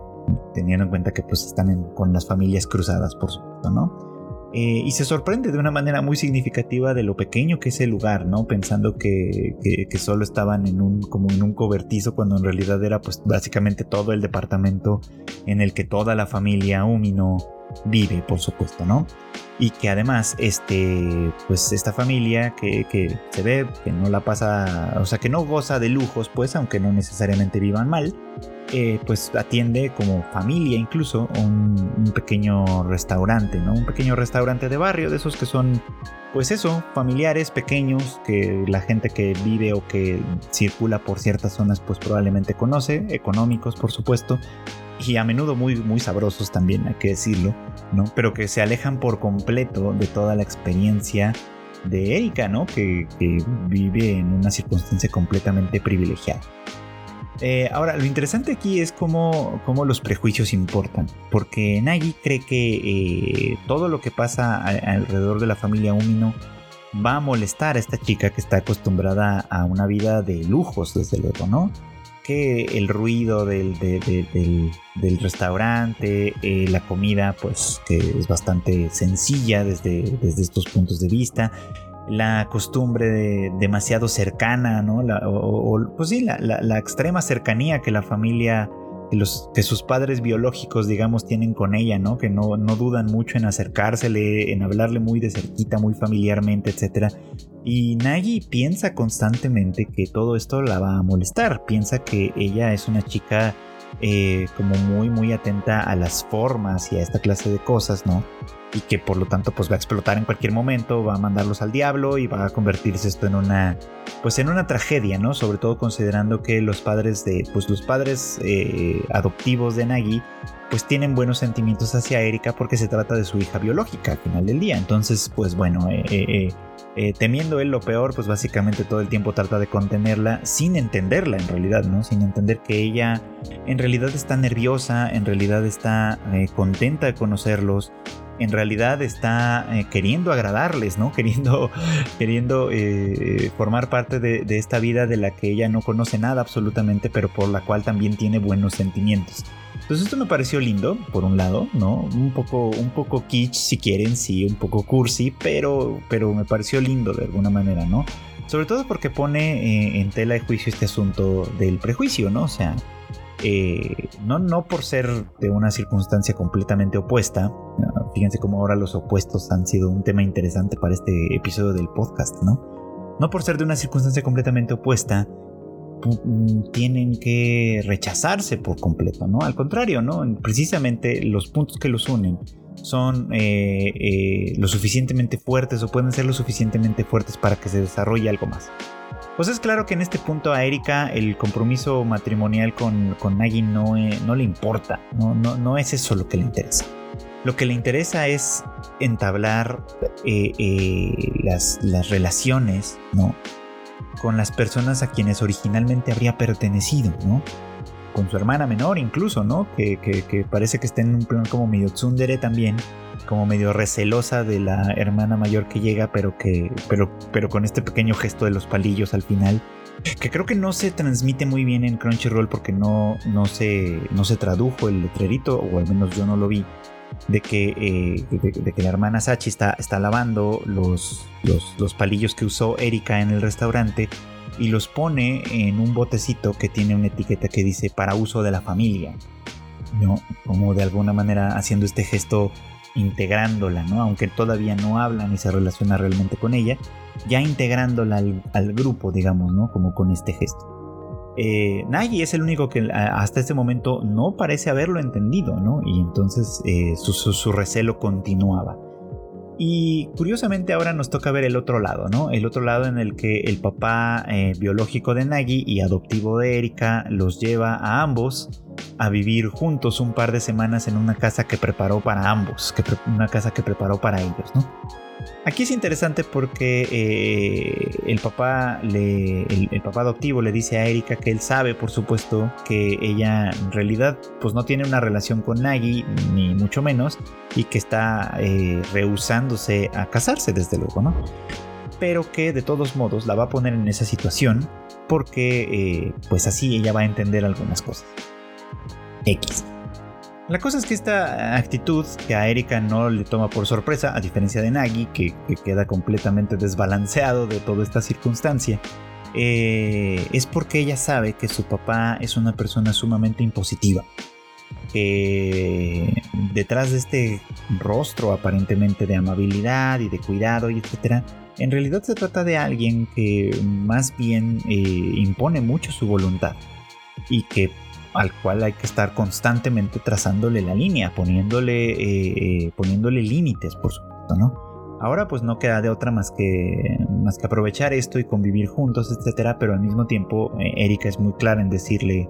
teniendo en cuenta que pues están con las familias cruzadas, por supuesto, ¿no? Eh, y se sorprende de una manera muy significativa de lo pequeño que es el lugar, ¿no? Pensando que, solo estaban en un, como en un cobertizo cuando en realidad era pues básicamente todo el departamento en el que toda la familia Umino vive, por supuesto, ¿no? Y que además, este, pues esta familia que, que se ve que no la pasa, o sea, que no goza de lujos, pues, aunque no necesariamente vivan mal, eh, pues atiende como familia incluso un, pequeño restaurante, ¿no? Un pequeño restaurante de barrio, de esos que son, pues eso, familiares, pequeños, que la gente que vive o que circula por ciertas zonas pues probablemente conoce, económicos por supuesto, y a menudo muy, muy sabrosos también, hay que decirlo, ¿no? Pero que se alejan por completo de toda la experiencia de Erika, ¿no? Que vive en una circunstancia completamente privilegiada. Eh, ahora, lo interesante aquí es cómo, cómo, los prejuicios importan, porque Nagi cree que eh, todo lo que pasa alrededor de la familia Umino va a molestar a esta chica que está acostumbrada a una vida de lujos, desde luego, ¿no? Que el ruido del, del, restaurante, eh, la comida, pues que es bastante sencilla desde, desde estos puntos de vista, la costumbre demasiado cercana, ¿no? o, pues sí, la, extrema cercanía que la familia, que, sus padres biológicos, digamos, tienen con ella, ¿no? Que no, no dudan mucho en acercársele, en hablarle muy de cerquita, muy familiarmente, etc. Y Nagi piensa constantemente que todo esto la va a molestar, piensa que ella es una chica eh, como muy, muy atenta a las formas y a esta clase de cosas, ¿no? y que por lo tanto pues va a explotar en cualquier momento, va a mandarlos al diablo y va a convertirse esto en una pues en una tragedia, ¿no? Sobre todo considerando que los padres de pues los padres eh, adoptivos de Nagi pues tienen buenos sentimientos hacia Erika porque se trata de su hija biológica al final del día. Entonces pues bueno, eh, eh, temiendo él lo peor pues básicamente todo el tiempo trata de contenerla sin entenderla en realidad, ¿no? Sin entender que ella en realidad está nerviosa, en realidad está contenta de conocerlos en realidad está eh, queriendo agradarles, ¿no? Queriendo, queriendo eh, formar parte de, esta vida de la que ella no conoce nada absolutamente, pero por la cual también tiene buenos sentimientos. Entonces esto me pareció lindo, por un lado, ¿no? Un poco, un poco kitsch, si quieren, sí, un poco cursi, pero, pero me pareció lindo de alguna manera, ¿no? Sobre todo porque pone eh, en tela de juicio este asunto del prejuicio, ¿no? O sea, eh, no, no por ser de una circunstancia completamente opuesta, fíjense cómo ahora los opuestos han sido un tema interesante para este episodio del podcast, ¿no? No por ser de una circunstancia completamente opuesta, tienen que rechazarse por completo, ¿no? Al contrario, ¿no? Precisamente los puntos que los unen son eh, eh, lo suficientemente fuertes o pueden ser lo suficientemente fuertes para que se desarrolle algo más. Pues es claro que en este punto a Erika el compromiso matrimonial con, con Nagi no, eh, no le importa, no, no, no es eso lo que le interesa. Lo que le interesa es entablar eh, eh, las, las, relaciones, ¿no? Con las personas a quienes originalmente habría pertenecido, ¿no? Con su hermana menor incluso, ¿no? Que, que parece que está en un plan como medio tsundere también, como medio recelosa de la hermana mayor que llega, pero que, pero, pero con este pequeño gesto de los palillos al final, que creo que no se transmite muy bien en Crunchyroll porque no, no, se, no se tradujo el letrerito, o al menos yo no lo vi, de que, eh, de, que la hermana Sachi está, está lavando los, los, los palillos que usó Erika en el restaurante y los pone en un botecito que tiene una etiqueta que dice para uso de la familia. ¿no? Como de alguna manera haciendo este gesto integrándola, ¿no? Aunque todavía no habla ni se relaciona realmente con ella, ya integrándola al, grupo, digamos, ¿no? Como con este gesto. Eh, Nagi es el único que hasta este momento no parece haberlo entendido, ¿no? Y entonces eh, su, recelo continuaba. Y curiosamente ahora nos toca ver el otro lado, ¿no? El otro lado en el que el papá eh, biológico de Nagi y adoptivo de Erika los lleva a ambos a vivir juntos un par de semanas en una casa que preparó para ambos, que una casa que preparó para ellos, ¿no? Aquí es interesante porque eh, el papá el, papá adoptivo le dice a Erika que él sabe, por supuesto, que ella en realidad pues no tiene una relación con Nagi ni mucho menos y que está eh, rehusándose a casarse desde luego, ¿no? Pero que de todos modos la va a poner en esa situación porque eh, pues así ella va a entender algunas cosas. X. La cosa es que esta actitud que a Erika no le toma por sorpresa, a diferencia de Nagi, que, queda completamente desbalanceado de toda esta circunstancia, eh, es porque ella sabe que su papá es una persona sumamente impositiva. Que detrás de este rostro aparentemente de amabilidad y de cuidado y etcétera, en realidad se trata de alguien que más bien eh, impone mucho su voluntad y que al cual hay que estar constantemente trazándole la línea, poniéndole, eh, eh, poniéndole límites, por supuesto, ¿no? Ahora pues no queda de otra más que, más que aprovechar esto y convivir juntos, etcétera, pero al mismo tiempo eh, Erika es muy clara en decirle,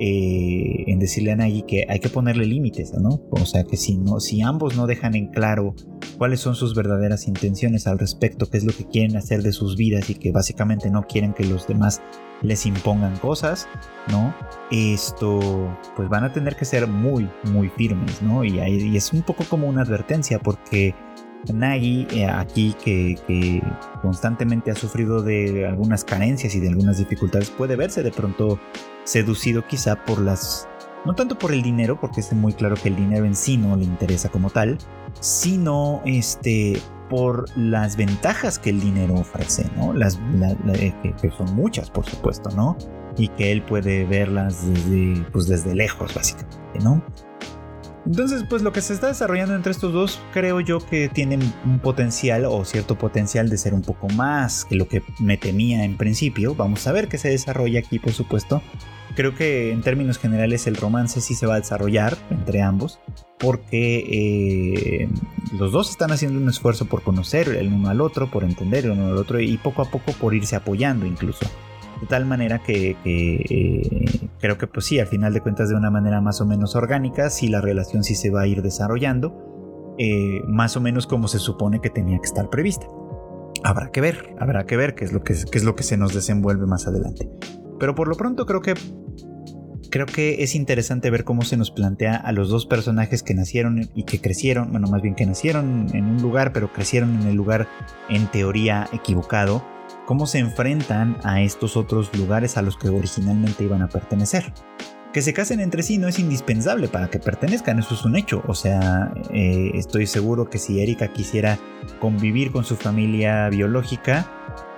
en decirle a Nagi que hay que ponerle límites, ¿no? O sea que si, no, si ambos no dejan en claro cuáles son sus verdaderas intenciones al respecto, qué es lo que quieren hacer de sus vidas y que básicamente no quieren que los demás les impongan cosas, ¿no? Esto, pues van a tener que ser muy, muy firmes, ¿no? Y es un poco como una advertencia porque Nagi, eh, aquí que, que, constantemente ha sufrido de algunas carencias y de algunas dificultades, puede verse de pronto seducido quizá por las... No tanto por el dinero, porque es muy claro que el dinero en sí no le interesa como tal, sino este, por las ventajas que el dinero ofrece, ¿no? Las, eh, que, son muchas, por supuesto, ¿no? Y que él puede verlas desde, pues desde lejos, básicamente, ¿no? Entonces, pues lo que se está desarrollando entre estos dos, creo yo que tienen un potencial o cierto potencial de ser un poco más que lo que me temía en principio. Vamos a ver qué se desarrolla aquí, por supuesto. Creo que en términos generales el romance sí se va a desarrollar entre ambos, porque eh, los dos están haciendo un esfuerzo por conocer el uno al otro, por entender el uno al otro y poco a poco por irse apoyando incluso. De tal manera que, eh, creo que pues sí, al final de cuentas de una manera más o menos orgánica, sí la relación sí se va a ir desarrollando, eh, más o menos como se supone que tenía que estar prevista. Habrá que ver, habrá que ver qué es lo que, qué es lo que se nos desenvuelve más adelante. Pero por lo pronto creo que creo que es interesante ver cómo se nos plantea a los dos personajes que nacieron y que crecieron, bueno, más bien que nacieron en un lugar, pero crecieron en el lugar en teoría equivocado, cómo se enfrentan a estos otros lugares a los que originalmente iban a pertenecer. Que se casen entre sí no es indispensable para que pertenezcan, eso es un hecho. O sea, eh, estoy seguro que si Erika quisiera convivir con su familia biológica,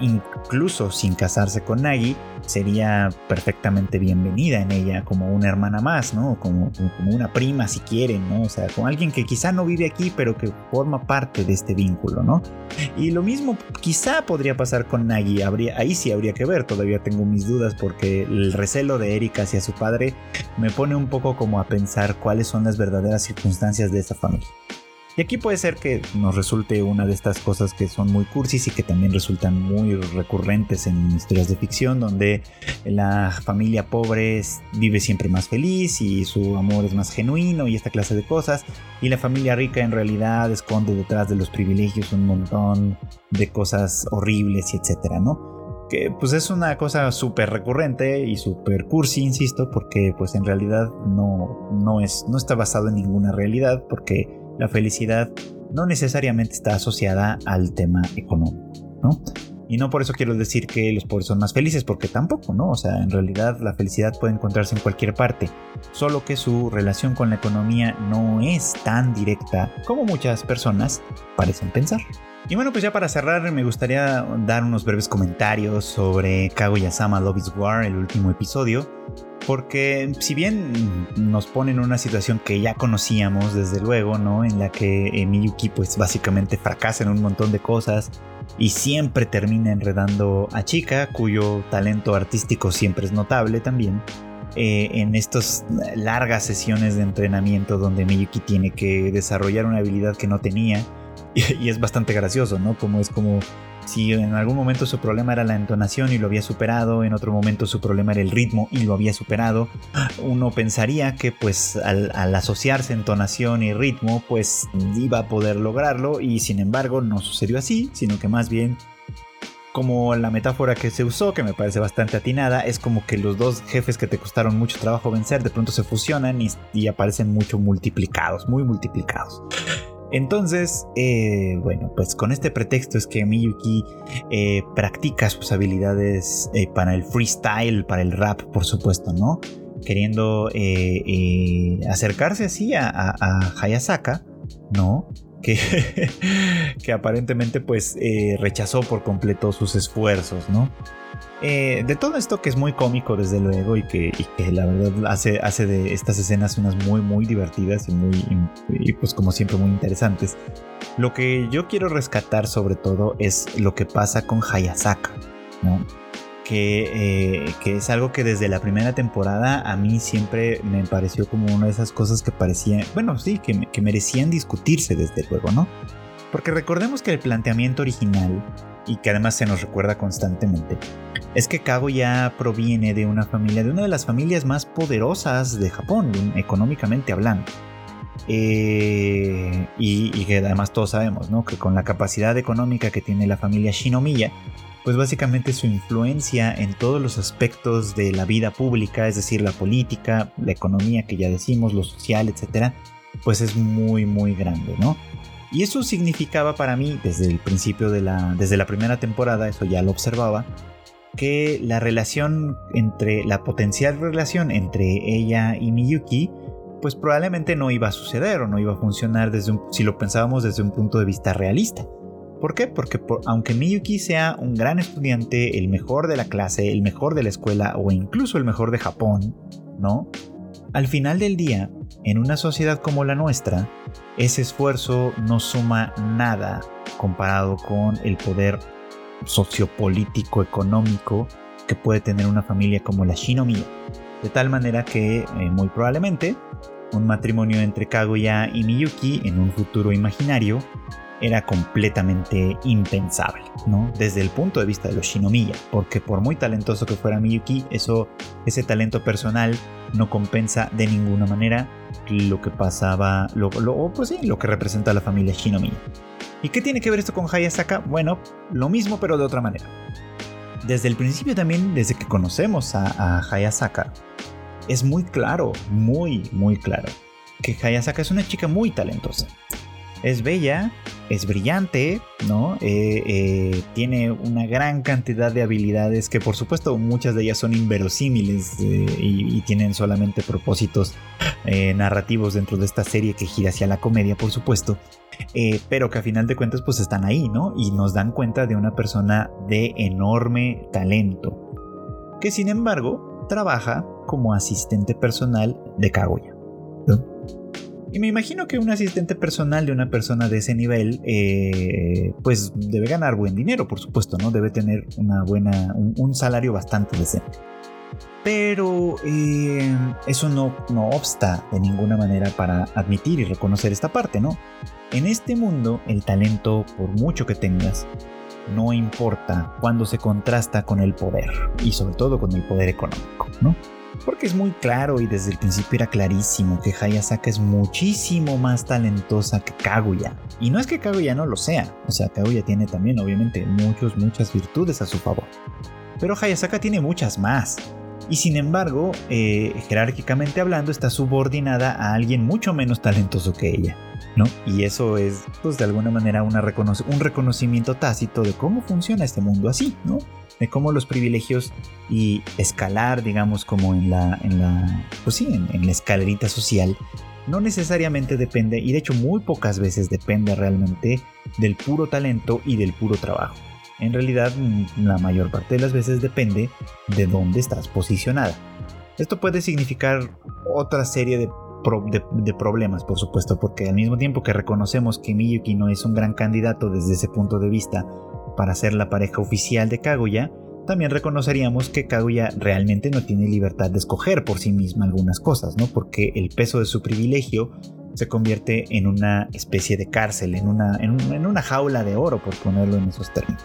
incluso sin casarse con Nagi, sería perfectamente bienvenida en ella como una hermana más, ¿no? Como, una prima si quieren, ¿no? O sea, como alguien que quizá no vive aquí, pero que forma parte de este vínculo, ¿no? Y lo mismo quizá podría pasar con Nagi, ahí sí habría que ver, todavía tengo mis dudas porque el recelo de Erika hacia su padre me pone un poco como a pensar cuáles son las verdaderas circunstancias de esa familia. Y aquí puede ser que nos resulte una de estas cosas que son muy cursis y que también resultan muy recurrentes en historias de ficción, donde la familia pobre vive siempre más feliz y su amor es más genuino y esta clase de cosas. Y la familia rica en realidad esconde detrás de los privilegios un montón de cosas horribles y etcétera, ¿no? que pues es una cosa súper recurrente y súper cursi, insisto, porque pues en realidad no, no, es, no está basado en ninguna realidad, porque la felicidad no necesariamente está asociada al tema económico, ¿no? Y no por eso quiero decir que los pobres son más felices, porque tampoco, ¿no? O sea, en realidad la felicidad puede encontrarse en cualquier parte, solo que su relación con la economía no es tan directa como muchas personas parecen pensar. Y bueno, pues ya para cerrar, me gustaría dar unos breves comentarios sobre Kaguya-sama Love is War, el último episodio. Porque si bien nos pone en una situación que ya conocíamos desde luego, ¿no? En la que eh, Miyuki pues básicamente fracasa en un montón de cosas y siempre termina enredando a Chica, cuyo talento artístico siempre es notable también. Eh, en estas largas sesiones de entrenamiento donde Miyuki tiene que desarrollar una habilidad que no tenía y, es bastante gracioso, ¿no? Como es como si en algún momento su problema era la entonación y lo había superado, en otro momento su problema era el ritmo y lo había superado, uno pensaría que pues al, asociarse entonación y ritmo pues iba a poder lograrlo y sin embargo no sucedió así, sino que más bien como la metáfora que se usó, que me parece bastante atinada, es como que los dos jefes que te costaron mucho trabajo vencer de pronto se fusionan y, y aparecen mucho multiplicados, muy multiplicados. Entonces, eh, bueno, pues con este pretexto es que Miyuki eh, practica sus habilidades eh, para el freestyle, para el rap, por supuesto, ¿no? Queriendo acercarse así a, Hayasaka, ¿no? Que, que aparentemente pues rechazó por completo sus esfuerzos, ¿no? Eh, de todo esto que es muy cómico desde luego y que, la verdad hace, hace de estas escenas unas muy muy divertidas y muy y pues como siempre muy interesantes. Lo que yo quiero rescatar sobre todo es lo que pasa con Hayasaka, ¿no? Que, eh, que, es algo que desde la primera temporada a mí siempre me pareció como una de esas cosas que parecían, bueno, sí, que, que merecían discutirse desde luego, ¿no? Porque recordemos que el planteamiento original, y que además se nos recuerda constantemente, es que Kaguya proviene de una familia, de una de las familias más poderosas de Japón, económicamente hablando. Eh, y, que además todos sabemos, ¿no? Que con la capacidad económica que tiene la familia Shinomiya, pues básicamente su influencia en todos los aspectos de la vida pública, es decir, la política, la economía que ya decimos, lo social, etcétera, pues es muy, muy grande, ¿no? Y eso significaba para mí, desde el principio de la, desde la primera temporada, eso ya lo observaba, que la relación entre la potencial relación entre ella y Miyuki pues probablemente no iba a suceder o no iba a funcionar desde si lo pensábamos desde un punto de vista realista. ¿Por qué? Porque aunque Miyuki sea un gran estudiante, el mejor de la clase, el mejor de la escuela o incluso el mejor de Japón, ¿no? Al final del día, en una sociedad como la nuestra, ese esfuerzo no suma nada comparado con el poder sociopolítico económico que puede tener una familia como la Shinomiya. De tal manera que eh, muy probablemente un matrimonio entre Kaguya y Miyuki en un futuro imaginario era completamente impensable, ¿no? Desde el punto de vista de los Shinomiya, porque por muy talentoso que fuera Miyuki, eso, ese talento personal no compensa de ninguna manera lo que pasaba, lo, pues sí, lo que representa la familia Shinomiya. ¿Y qué tiene que ver esto con Hayasaka? Bueno, lo mismo pero de otra manera. Desde el principio también, desde que conocemos a, Hayasaka, es muy claro, muy, muy claro, que Hayasaka es una chica muy talentosa. Es bella, es brillante, ¿no? Eh, eh, tiene una gran cantidad de habilidades que por supuesto muchas de ellas son inverosímiles eh, y, tienen solamente propósitos narrativos dentro de esta serie que gira hacia la comedia, por supuesto, pero que a final de cuentas pues están ahí, ¿no? Y nos dan cuenta de una persona de enorme talento, que sin embargo trabaja como asistente personal de Kaguya. Y me imagino que un asistente personal de una persona de ese nivel, eh, pues debe ganar buen dinero, por supuesto, ¿no? Debe tener una buena, un, salario bastante decente. Pero eh, eso no, no obsta de ninguna manera para admitir y reconocer esta parte, ¿no? En este mundo, el talento, por mucho que tengas, no importa cuando se contrasta con el poder, y sobre todo con el poder económico, ¿no? Porque es muy claro y desde el principio era clarísimo que Hayasaka es muchísimo más talentosa que Kaguya. Y no es que Kaguya no lo sea, o sea, Kaguya tiene también obviamente muchos, muchas virtudes a su favor. Pero Hayasaka tiene muchas más. Y sin embargo, eh, jerárquicamente hablando, está subordinada a alguien mucho menos talentoso que ella. ¿no? Y eso es, pues de alguna manera, un reconocimiento tácito de cómo funciona este mundo así, ¿no? De cómo los privilegios y escalar, digamos, como en la, en la, pues sí, en, la escalerita social, no necesariamente depende, y de hecho muy pocas veces depende realmente del puro talento y del puro trabajo. En realidad, la mayor parte de las veces depende de dónde estás posicionada. Esto puede significar otra serie de de, problemas, por supuesto, porque al mismo tiempo que reconocemos que Miyuki no es un gran candidato desde ese punto de vista para ser la pareja oficial de Kaguya, también reconoceríamos que Kaguya realmente no tiene libertad de escoger por sí misma algunas cosas, ¿no? Porque el peso de su privilegio se convierte en una especie de cárcel, en una, en una jaula de oro, por ponerlo en esos términos.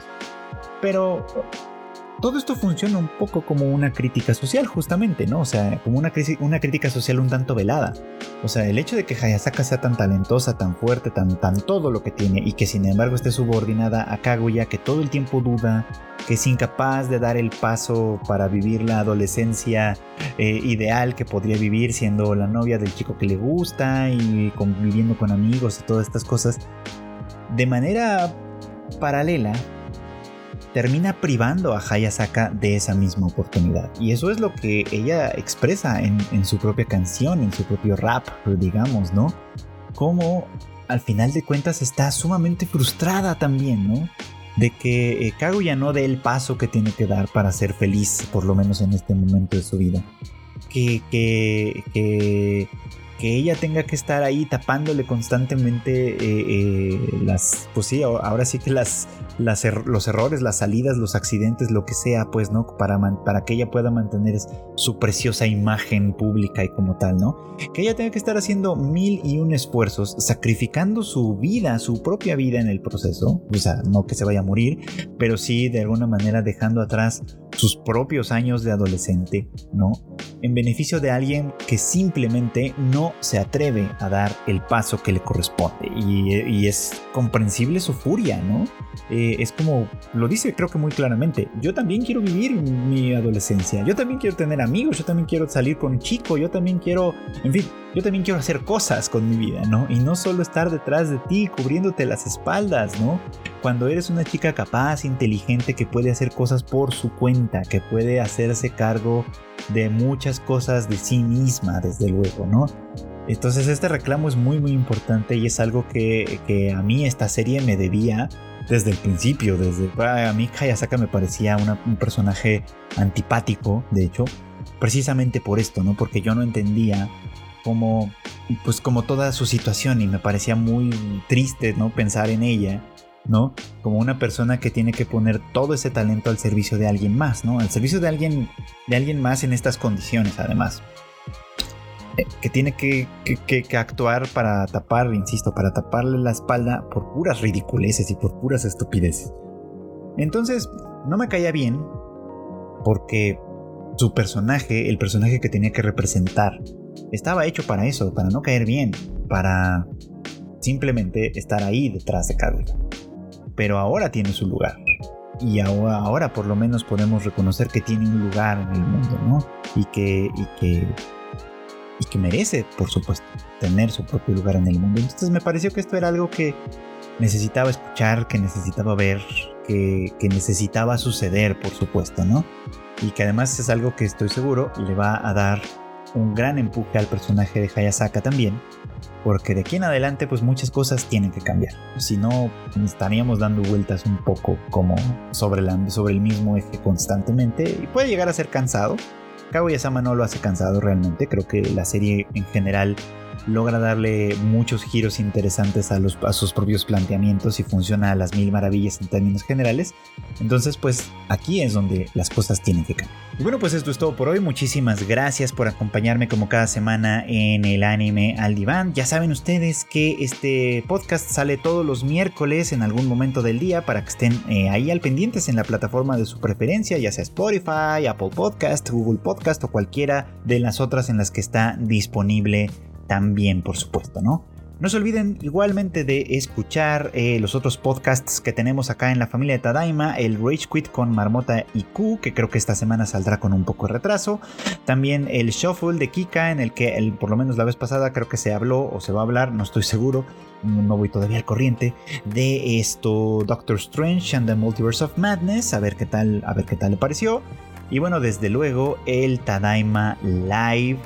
Pero todo esto funciona un poco como una crítica social, justamente, ¿no? O sea, como una, una crítica social un tanto velada. O sea, el hecho de que Hayasaka sea tan talentosa, tan fuerte, tan, todo lo que tiene, y que sin embargo esté subordinada a Kaguya, que todo el tiempo duda, que es incapaz de dar el paso para vivir la adolescencia eh, ideal que podría vivir siendo la novia del chico que le gusta y conviviendo con amigos y todas estas cosas, de manera paralela termina privando a Hayasaka de esa misma oportunidad. Y eso es lo que ella expresa en, su propia canción, en su propio rap, digamos, ¿no? Como al final de cuentas está sumamente frustrada también, ¿no? De que eh, Kaguya no dé el paso que tiene que dar para ser feliz, por lo menos en este momento de su vida. Que, que, que que ella tenga que estar ahí tapándole constantemente eh, eh, las, pues sí, ahora sí que las, las los errores, las salidas, los accidentes, lo que sea, pues, ¿no? Para, para que ella pueda mantener su preciosa imagen pública y como tal, ¿no? Que ella tenga que estar haciendo mil y un esfuerzos, sacrificando su vida, su propia vida en el proceso, o sea, no que se vaya a morir, pero sí de alguna manera dejando atrás sus propios años de adolescente, ¿no? En beneficio de alguien que simplemente no se atreve a dar el paso que le corresponde. Y, es comprensible su furia, ¿no? Eh, es como, lo dice creo que muy claramente, yo también quiero vivir mi adolescencia, yo también quiero tener amigos, yo también quiero salir con un chico, yo también quiero, en fin, yo también quiero hacer cosas con mi vida, ¿no? Y no solo estar detrás de ti, cubriéndote las espaldas, ¿no? Cuando eres una chica capaz, inteligente, que puede hacer cosas por su cuenta, que puede hacerse cargo de muchas cosas de sí misma, desde luego, ¿no? Entonces este reclamo es muy muy importante y es algo que, a mí esta serie me debía desde el principio, desde a mí Hayasaka me parecía un personaje antipático, de hecho, precisamente por esto, ¿no? Porque yo no entendía como pues como toda su situación y me parecía muy triste no pensar en ella no como una persona que tiene que poner todo ese talento al servicio de alguien más no al servicio de alguien de alguien más en estas condiciones además eh, que tiene que, que, actuar para tapar, insisto, para taparle la espalda por puras ridiculeces y por puras estupideces. Entonces, no me caía bien porque su personaje, el personaje que tenía que representar, estaba hecho para eso, para no caer bien, para simplemente estar ahí detrás de Kaguya. Pero ahora tiene su lugar. Y ahora, ahora, por lo menos podemos reconocer que tiene un lugar en el mundo, ¿no? Y que, y que, y que merece, por supuesto, tener su propio lugar en el mundo. Entonces me pareció que esto era algo que necesitaba escuchar, que necesitaba ver, que, que necesitaba suceder, por supuesto, ¿no? Y que además es algo que estoy seguro le va a dar un gran empuje al personaje de Hayasaka también, porque de aquí en adelante pues muchas cosas tienen que cambiar. Si no, estaríamos dando vueltas un poco como sobre, sobre el mismo eje constantemente y puede llegar a ser cansado. Kaguya-sama no lo hace cansado realmente, creo que la serie en general logra darle muchos giros interesantes a, sus propios planteamientos y funciona a las mil maravillas en términos generales. Entonces, pues aquí es donde las cosas tienen que cambiar. Y bueno, pues esto es todo por hoy. Muchísimas gracias por acompañarme como cada semana en el anime al diván. Ya saben ustedes que este podcast sale todos los miércoles en algún momento del día para que estén eh, ahí al pendientes en la plataforma de su preferencia, ya sea Spotify, Apple Podcast, Google Podcast o cualquiera de las otras en las que está disponible también, por supuesto, ¿no? No se olviden igualmente de escuchar eh, los otros podcasts que tenemos acá en la familia de Tadaima, el Rage Quit con Marmota y Q, que creo que esta semana saldrá con un poco de retraso. También el Shuffle de Kika, en el que el, por lo menos la vez pasada creo que se habló o se va a hablar, no estoy seguro, no voy todavía al corriente, de esto Doctor Strange and the Multiverse of Madness, a ver qué tal, a ver qué tal le pareció. Y bueno, desde luego el Tadaima Live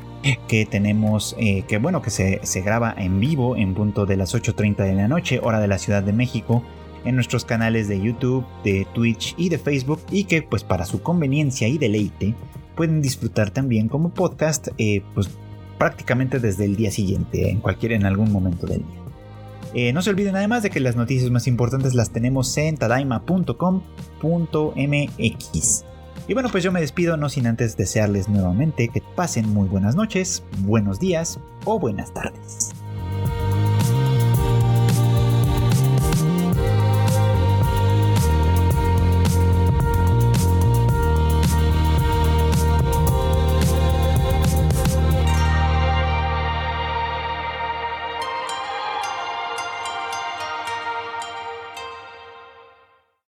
que tenemos, eh, que bueno, que se, se graba en vivo en punto de las 8.30 de la noche, hora de la Ciudad de México, en nuestros canales de YouTube, de Twitch y de Facebook, y que pues para su conveniencia y deleite pueden disfrutar también como podcast, eh, pues prácticamente desde el día siguiente, en cualquier, en algún momento del día. Eh, no se olviden además de que las noticias más importantes las tenemos en tadaima.com.mx. Y bueno, pues yo me despido no sin antes desearles nuevamente que pasen muy buenas noches, buenos días o buenas tardes.